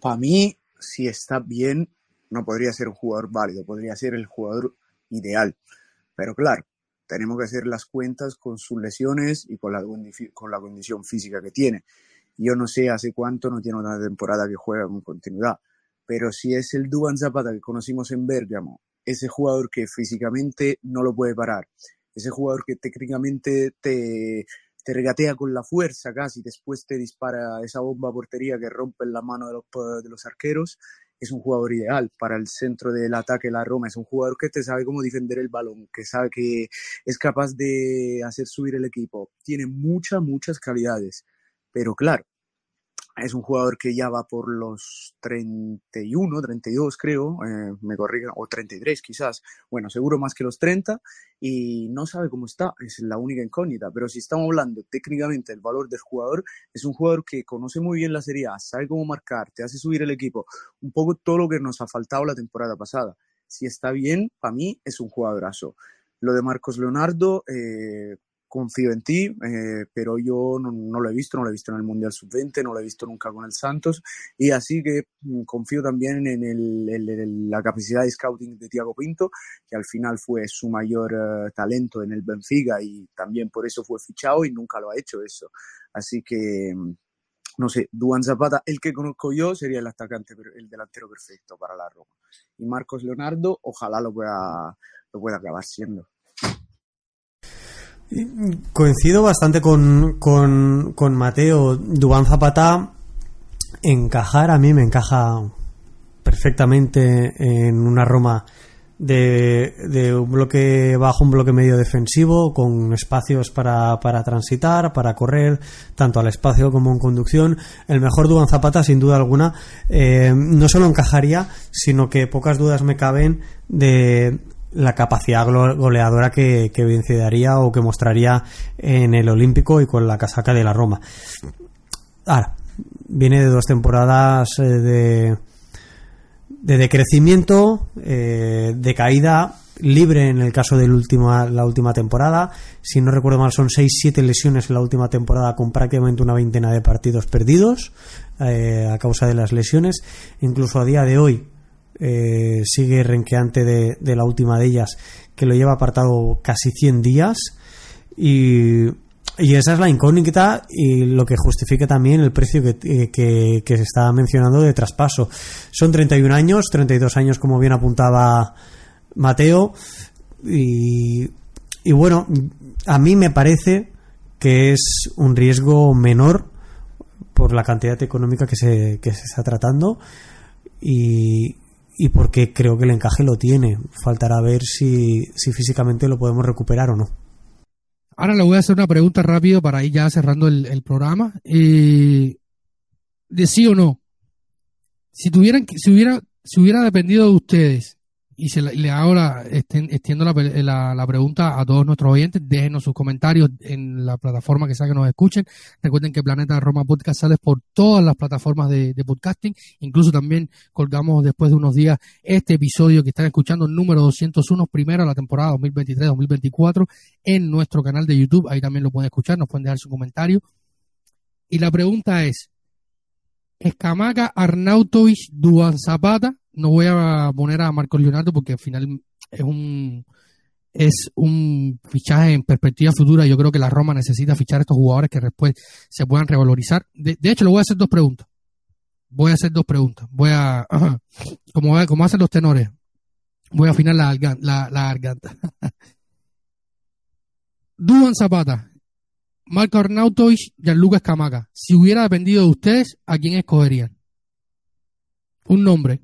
Para mí, si está bien, no podría ser un jugador válido, podría ser el jugador ideal. Pero claro, tenemos que hacer las cuentas con sus lesiones y con la, con la condición física que tiene. Yo no sé hace cuánto no tiene una temporada que juega con continuidad, pero si es el Duan Zapata que conocimos en Bergamo ese jugador que físicamente no lo puede parar, ese jugador que técnicamente te, te regatea con la fuerza casi, después te dispara esa bomba portería que rompe en la mano de los, de los arqueros, es un jugador ideal para el centro del ataque de la Roma, es un jugador que te sabe cómo defender el balón, que sabe que es capaz de hacer subir el equipo, tiene muchas, muchas calidades, pero claro, es un jugador que ya va por los 31, 32 creo, eh, me corrigan, o 33 quizás, bueno, seguro más que los 30, y no sabe cómo está, es la única incógnita, pero si estamos hablando técnicamente del valor del jugador, es un jugador que conoce muy bien la Serie A, sabe cómo marcar, te hace subir el equipo, un poco todo lo que nos ha faltado la temporada pasada. Si está bien, para mí es un jugadorazo. Lo de Marcos Leonardo, eh, confío en ti, eh, pero yo no, lo he visto, no lo he visto en el Mundial Sub-20, no lo he visto nunca con el Santos, y así que mm, confío también en, el, la capacidad de scouting de Tiago Pinto, que al final fue su mayor eh, talento en el Benfica y también por eso fue fichado y nunca lo ha hecho eso. Así que, mm, no sé, Duan Zapata, el que conozco yo, sería el atacante, el delantero perfecto para la Roma. Y Marcos Leonardo, ojalá lo pueda, lo pueda acabar siendo. Coincido bastante con, con, con Mateo. Dubán Zapata, encajar a mí me encaja perfectamente en una Roma de, un bloque bajo, un bloque medio defensivo, con espacios para, para transitar, para correr, tanto al espacio como en conducción. El mejor Duan Zapata, sin duda alguna, eh, no solo encajaría, sino que pocas dudas me caben de la capacidad goleadora que, que daría o que mostraría en el Olímpico y con la casaca de la Roma. Ahora, viene de dos temporadas eh, de de decrecimiento, eh, de caída libre en el caso de la última temporada. Si no recuerdo mal, son 6-7 lesiones en la última temporada con prácticamente una veintena de partidos perdidos eh, a causa de las lesiones. Incluso a día de hoy eh, sigue renqueante de, la última de ellas, que lo lleva apartado casi 100 días. Y y esa es la incógnita y lo que justifica también el precio que, que, se está mencionando de traspaso. Son 31 años, 32 años como bien apuntaba Mateo. Y, y bueno, a mí me parece que es un riesgo menor por la cantidad económica que se, que se está tratando y, y porque creo que el encaje lo tiene. Faltará ver si, si físicamente lo podemos recuperar o no. Ahora le voy a hacer una pregunta rápido para ir ya cerrando el, programa. Eh, de sí o no. Si tuvieran, si hubiera, si hubiera dependido de ustedes y se le hago la, extiendo la, la, pregunta a todos nuestros oyentes. Déjenos sus comentarios en la plataforma que sea que nos escuchen. Recuerden que Planeta Roma Podcast sale por todas las plataformas de, podcasting. Incluso también colgamos después de unos días este episodio que están escuchando, número 201, primero la temporada 2023-2024, en nuestro canal de YouTube. Ahí también lo pueden escuchar, nos pueden dejar su comentario. Y la pregunta es, Escamaca Arnautovic Duan Zapata no voy a poner a Marcos Leonardo porque al final es un es un fichaje en perspectiva futura. Yo creo que la Roma necesita fichar a estos jugadores que después se puedan revalorizar. De, hecho, le voy a hacer dos preguntas. Voy a hacer dos preguntas. Voy a, como, como hacen los tenores, voy a afinar la, garganta. [LAUGHS] Duan Zapata, Marco Arnautovic, Gianluca Escamaca. Si hubiera dependido de ustedes, ¿a quién escogerían? Un nombre.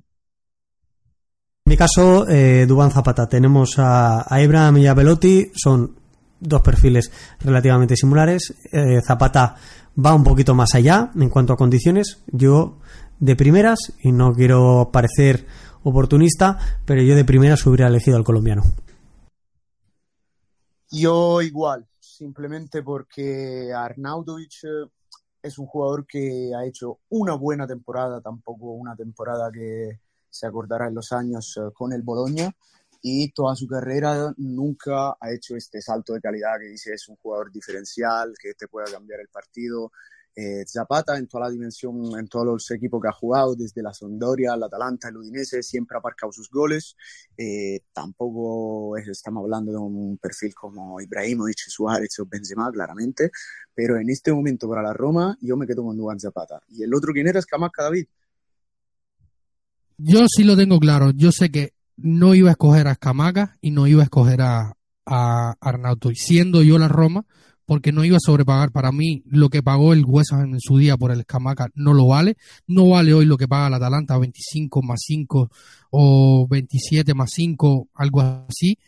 En mi caso, eh, Dubán Zapata. Tenemos a, a y a Velotti, son dos perfiles relativamente similares. Eh, Zapata va un poquito más allá en cuanto a condiciones. Yo, de primeras, y no quiero parecer oportunista, pero yo de primeras hubiera elegido al colombiano. Yo igual, simplemente porque Arnaudovic eh, es un jugador que ha hecho una buena temporada, tampoco una temporada que se acordará en los años eh, con el Bologna y toda su carrera nunca ha hecho este salto de calidad que dice es un jugador diferencial, que te pueda cambiar el partido. Eh, Zapata en toda la dimensión, en todos los equipos que ha jugado, desde la Sondoria, el Atalanta, el Udinese, siempre ha marcado sus goles. Eh, tampoco estamos hablando de un perfil como Ibrahimovic, Suárez o Benzema, claramente, pero en este momento para la Roma yo me quedo con Duan Zapata. Y el otro, ¿quién era? Es Camaca David. Yo sí lo tengo claro. Yo sé que no iba a escoger a Escamaca y no iba a escoger a, a siendo yo la Roma, porque no iba a sobrepagar. Para mí, lo que pagó el Hueso en su día por el Escamaca no lo vale. No vale hoy lo que paga el Atalanta, 25 más 5 o 27 más 5, algo así.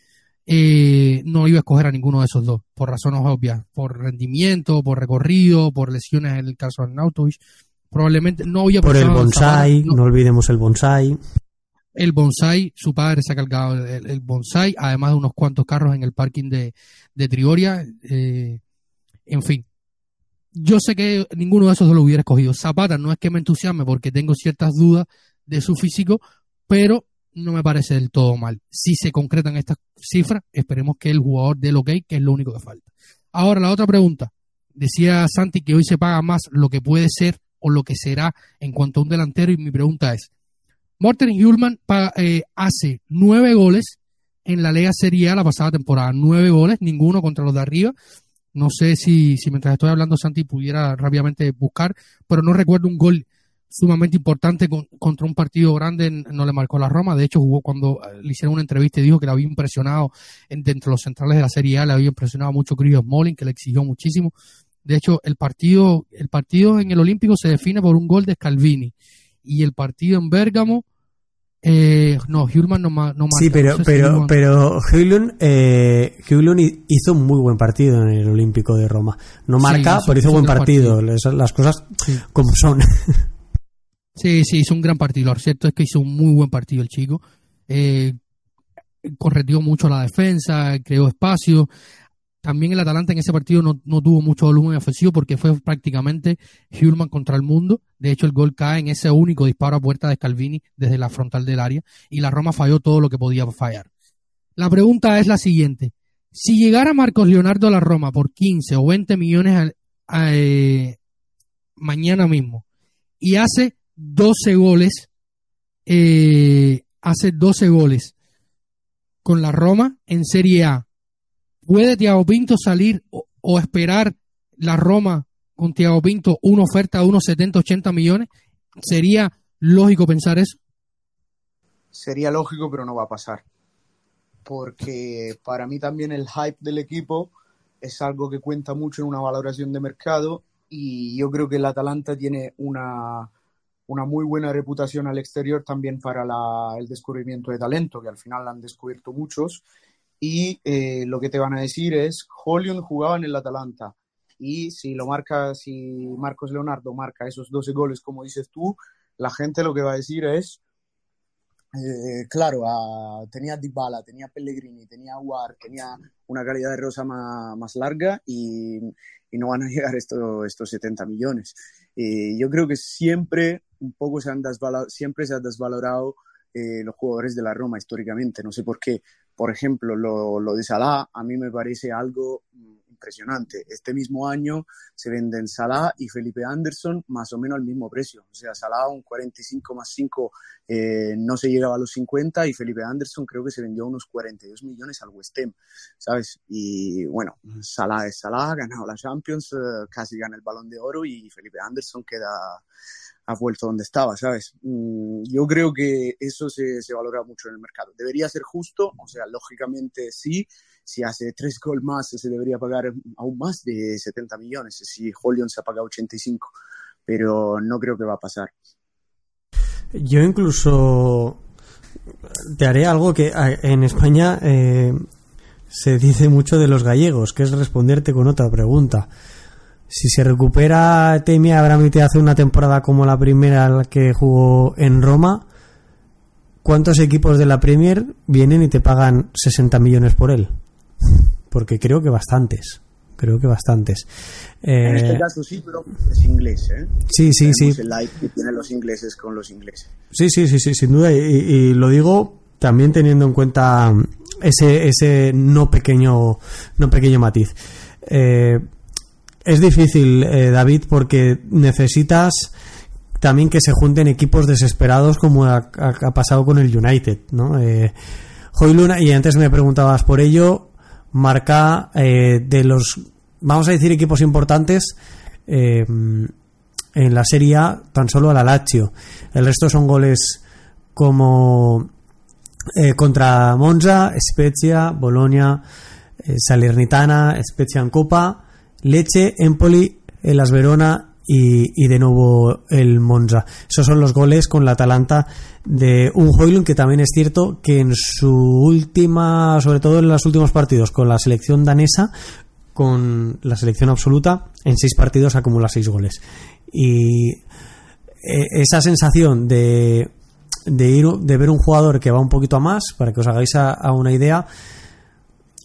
Eh, no iba a escoger a ninguno de esos dos, por razones obvias, por rendimiento, por recorrido, por lesiones en el caso de Arnautovic probablemente no había por el bonsai, no. olvidemos el bonsai. El bonsai, su padre se ha cargado el, bonsai, además de unos cuantos carros en el parking de, de Trioria. Eh, en fin, yo sé que ninguno de esos lo hubiera escogido. Zapata no es que me entusiasme porque tengo ciertas dudas de su físico, pero no me parece del todo mal. Si se concretan estas cifras, esperemos que el jugador dé lo que que es lo único que falta. Ahora, la otra pregunta. Decía Santi que hoy se paga más lo que puede ser o lo que será en cuanto a un delantero. Y mi pregunta es, Morten Hulman eh, hace nueve goles en la Liga Serie A la pasada temporada. Nueve goles, ninguno contra los de arriba. No sé si, si mientras estoy hablando Santi pudiera rápidamente buscar, pero no recuerdo un gol sumamente importante contra un partido grande, no le marcó la Roma. De hecho, jugó cuando eh, le hicieron una entrevista y dijo que le había impresionado entre los centrales de la Serie A, le había impresionado mucho Chris Molin, que le exigió muchísimo. De hecho, el partido, el partido en el Olímpico se define por un gol de Scalvini y el partido en Bérgamo Eh, no, Hulman no, ma- no marca. Sí, pero, No sé si pero, pero eh, hizo un muy buen partido en el Olímpico de Roma. No Sí, marca, hizo- pero hizo hizo buen partido. Las cosas Sí. como son. [LAUGHS] Sí, sí, hizo un gran partido. Lo cierto es que hizo un muy buen partido el chico. Eh, corregió mucho la defensa, creó espacio. También el Atalanta en ese partido no, no tuvo mucho volumen ofensivo porque fue prácticamente Hulman contra el mundo. De hecho, el gol cae en ese único disparo a puerta de Scalvini desde la frontal del área y la Roma falló todo lo que podía fallar. La pregunta es la siguiente. Si llegara Marcos Leonardo a la Roma por 15 o 20 millones eh, mañana mismo y hace 12 goles, eh, hace 12 goles con la Roma en Serie A, ¿puede Thiago Pinto salir o, esperar la Roma con Thiago Pinto una oferta de unos 70, 80 millones? ¿Sería lógico pensar eso? Sería lógico, pero no va a pasar. Porque para mí también el hype del equipo es algo que cuenta mucho en una valoración de mercado y yo creo que el Atalanta tiene una, una muy buena reputación al exterior también para la- el descubrimiento de talento, que al final han descubierto muchos. Y eh, lo que te van a decir es, Hollywood jugaba en el Atalanta y si lo marca, si Marcos Leonardo marca esos 12 goles como dices tú, la gente lo que va a decir es, eh, claro, ah, tenía Dybala, tenía Pellegrini, tenía Aguar, tenía una calidad de rosa más, más larga y, y no van a llegar esto- estos 70 millones. Eh, yo creo que siempre un poco se han siempre se han desvalorado eh, los jugadores de la Roma históricamente. No sé por qué. Por ejemplo, lo, lo de Salah a mí me parece algo mm, impresionante. Este mismo año se venden Salah y Felipe Anderson más o menos al mismo precio. O sea, Salah un 45 más 5 eh, no se llegaba a los 50 y Felipe Anderson creo que se vendió unos 42 millones al West Ham, ¿sabes? Y bueno, Salah es Salah, ha ganado la Champions, eh, casi gana el Balón de Oro y Felipe Anderson queda ha vuelto donde estaba, ¿sabes? Mm, Yo creo que eso se, se valora mucho en el mercado. Debería ser justo, o sea, lógicamente sí, si hace tres gol más se debería pagar aún más de 70 millones, si Hollion se ha pagado 85, pero no creo que va a pasar. Yo incluso te haré algo que a- en España eh, se dice mucho de los gallegos, que es responderte con otra pregunta. Si se recupera Temi Abraham te hace una temporada como la primera la que jugó en Roma, ¿cuántos equipos de la Premier vienen y te pagan 60 millones por él? Porque creo que bastantes. Creo que bastantes. En Eh, este caso sí, pero es inglés, ¿eh? sí, sí, sí. Tenemos el like que tienen los ingleses con los ingleses. Sí, sí, sí, sí, sin duda. Y, y lo digo también teniendo en cuenta ese, ese no pequeño, no pequeño matiz. Eh, es difícil, eh, David, porque necesitas también que se junten equipos desesperados como ha, pasado con el United, ¿no? Eh, Højlund, y antes me preguntabas por ello, marca eh, de los, vamos a decir, equipos importantes eh, en la Serie A tan solo a la Lazio. El resto son goles como eh, contra Monza, Spezia, Bolonia, eh, Salernitana, Spezia en Copa, Leche, Empoli, el Las Verona y, y de nuevo el Monza. Esos son los goles con la Atalanta de un Hoylund que también es cierto que en su última, sobre todo en los últimos partidos con la selección danesa, con la selección absoluta, en seis partidos acumula seis goles. Y eh, esa sensación de, de ir de ver un jugador que va un poquito a más, para que os hagáis a una idea,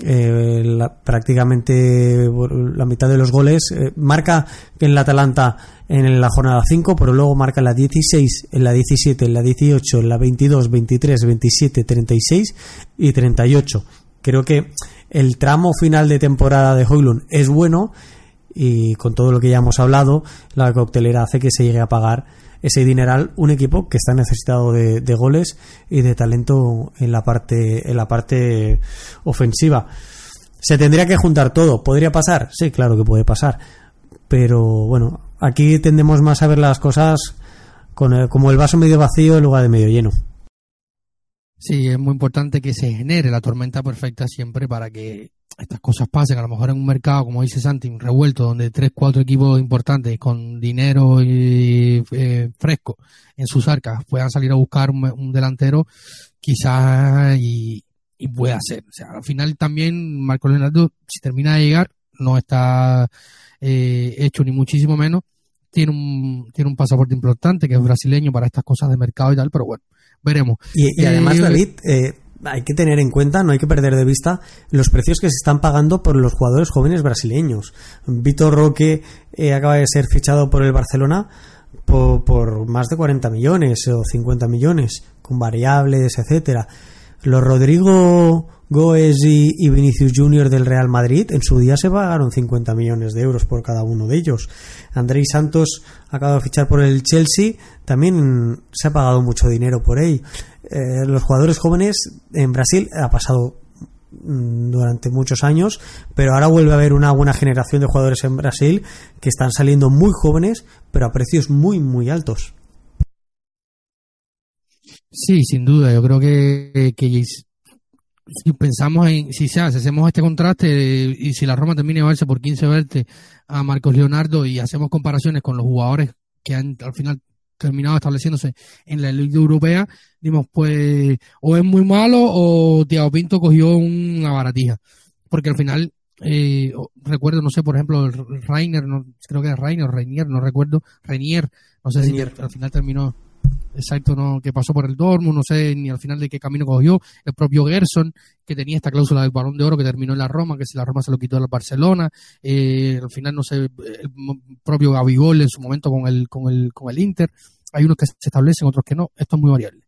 eh, la- prácticamente la mitad de los goles eh, marca en la Atalanta en la jornada 5, pero luego marca en la 16, en la 17, en la 18, en la 22, 23, 27, 36 y 38. Creo que el tramo final de temporada de Hoylund es bueno y con todo lo que ya hemos hablado, la coctelera hace que se llegue a pagar ese dineral un equipo que está necesitado de, de goles y de talento en la parte en la parte ofensiva. Se tendría que juntar todo. ¿Podría pasar? Sí, claro que puede pasar. Pero bueno, aquí tendemos más a ver las cosas con como el vaso medio vacío en lugar de medio lleno. Sí, es muy importante que se genere la tormenta perfecta siempre para que estas cosas pasen, a lo mejor en un mercado, como dice Santi, revuelto, donde tres, cuatro equipos importantes con dinero y, eh, fresco en sus arcas puedan salir a buscar un, delantero, quizás y, y pueda ser. O sea, al final también Marco Leonardo, si termina de llegar, no está eh, hecho ni muchísimo menos. Tiene un, tiene un pasaporte importante que es brasileño para estas cosas de mercado y tal, pero bueno, veremos. Y, además, eh, David, eh, hay que tener en cuenta, no hay que perder de vista los precios que se están pagando por los jugadores jóvenes brasileños. Vitor Roque eh, acaba de ser fichado por el Barcelona por, más de 40 millones o 50 millones, con variables, etcétera. Los Rodrigo Goes y, Vinicius Junior del Real Madrid en su día se pagaron 50 millones de euros por cada uno de ellos. Andrés Santos acaba de fichar por el Chelsea, también se ha pagado mucho dinero por él. Eh, los jugadores jóvenes en Brasil ha pasado mm, durante muchos años, pero ahora vuelve a haber una buena generación de jugadores en Brasil que están saliendo muy jóvenes, pero a precios muy, muy altos. Sí, sin duda. Yo creo que, si pensamos en, si, se si hacemos este contraste y si la Roma termina de verse por 15 verte a Marcos Leonardo y hacemos comparaciones con los jugadores que han al final terminado estableciéndose en la Liga Europea, dimos pues o es muy malo o Thiago Pinto cogió una baratija. Porque al final, eh, recuerdo, no sé, por ejemplo, el Rainer, no, creo que es Rainer, Rainier, no recuerdo, Rainier, no sé si al final terminó exacto no que pasó por el Dortmund, no sé ni al final de qué camino cogió, el propio Gerson, que tenía esta cláusula del balón de oro que terminó en la Roma, que si la Roma se lo quitó al Barcelona, eh, al final no sé, el propio Gabigol en su momento con el, con el, con el Inter, hay unos que se establecen, otros que no, esto es muy variable.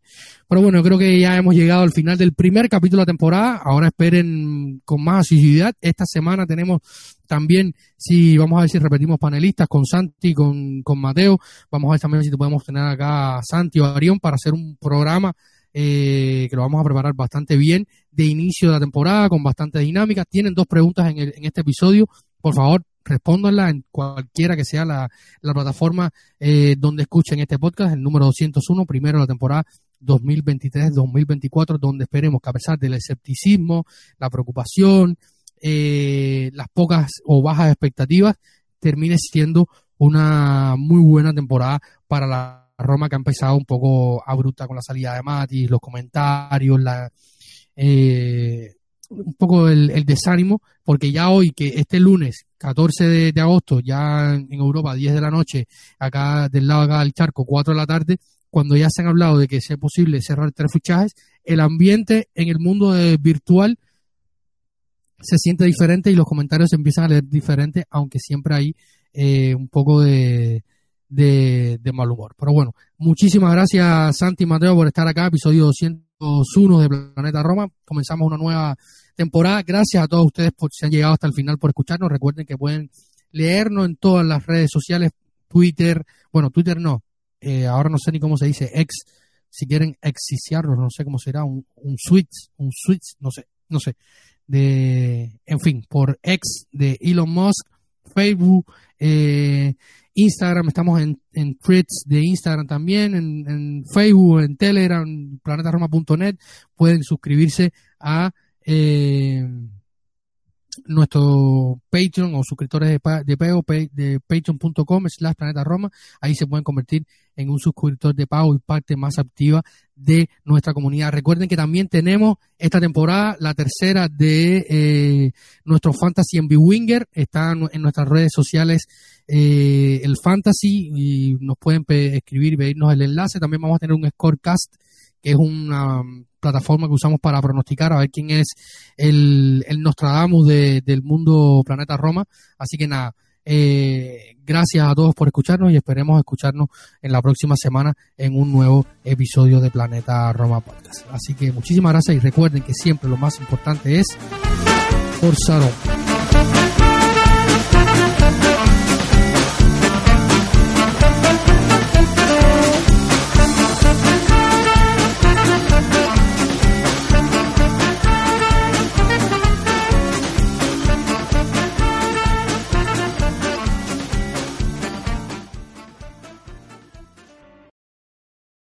Pero bueno, creo que ya hemos llegado al final del primer capítulo de la temporada. Ahora esperen con más asiduidad. Esta semana tenemos también, si vamos a ver si repetimos panelistas con Santi, con, con Mateo. Vamos a ver también si podemos tener acá a Santi o a Arión para hacer un programa eh, que lo vamos a preparar bastante bien de inicio de la temporada, con bastante dinámica. Tienen dos preguntas en, en este episodio. Por favor, respóndanla en cualquiera que sea la, plataforma eh, donde escuchen este podcast, el número 201, primero la temporada 2023-2024, donde esperemos que a pesar del escepticismo, la preocupación, eh, las pocas o bajas expectativas, termine siendo una muy buena temporada para la Roma que ha empezado un poco abrupta con la salida de Matis, los comentarios, la, eh, un poco el, desánimo, porque ya hoy, que este lunes 14 de, agosto, ya en Europa, 10 de la noche, acá del lado acá del charco, 4 de la tarde, cuando ya se han hablado de que sea posible cerrar tres fichajes, el ambiente en el mundo virtual se siente diferente y los comentarios se empiezan a leer diferente, aunque siempre hay eh, un poco de, de, de, mal humor. Pero bueno, muchísimas gracias Santi y Mateo por estar acá, episodio 201 de Planeta Roma. Comenzamos una nueva temporada. Gracias a todos ustedes por si han llegado hasta el final por escucharnos. Recuerden que pueden leernos en todas las redes sociales, Twitter, bueno, Twitter no, eh, ahora no sé ni cómo se dice, ex, si quieren exiciarnos, no sé cómo será, un, un switch, un switch, no sé, no sé, de, en fin, por ex de Elon Musk, Facebook, eh, Instagram, estamos en, en threads de Instagram también, en, en Facebook, en Telegram, planetaroma.net, pueden suscribirse a eh, nuestro Patreon o suscriptores de, de pago de patreon.com slash planeta Roma. Ahí se pueden convertir en un suscriptor de pago y parte más activa de nuestra comunidad. Recuerden que también tenemos esta temporada la tercera de eh, nuestro Fantasy en Winger. Está en nuestras redes sociales eh, el Fantasy y nos pueden escribir pedirnos el enlace. También vamos a tener un Scorecast que es una plataforma que usamos para pronosticar a ver quién es el, el Nostradamus del mundo Planeta Roma. Así que nada, eh, gracias a todos por escucharnos y esperemos escucharnos en la próxima semana en un nuevo episodio de Planeta Roma Podcast. Así que muchísimas gracias y recuerden que siempre lo más importante es Forza Roma.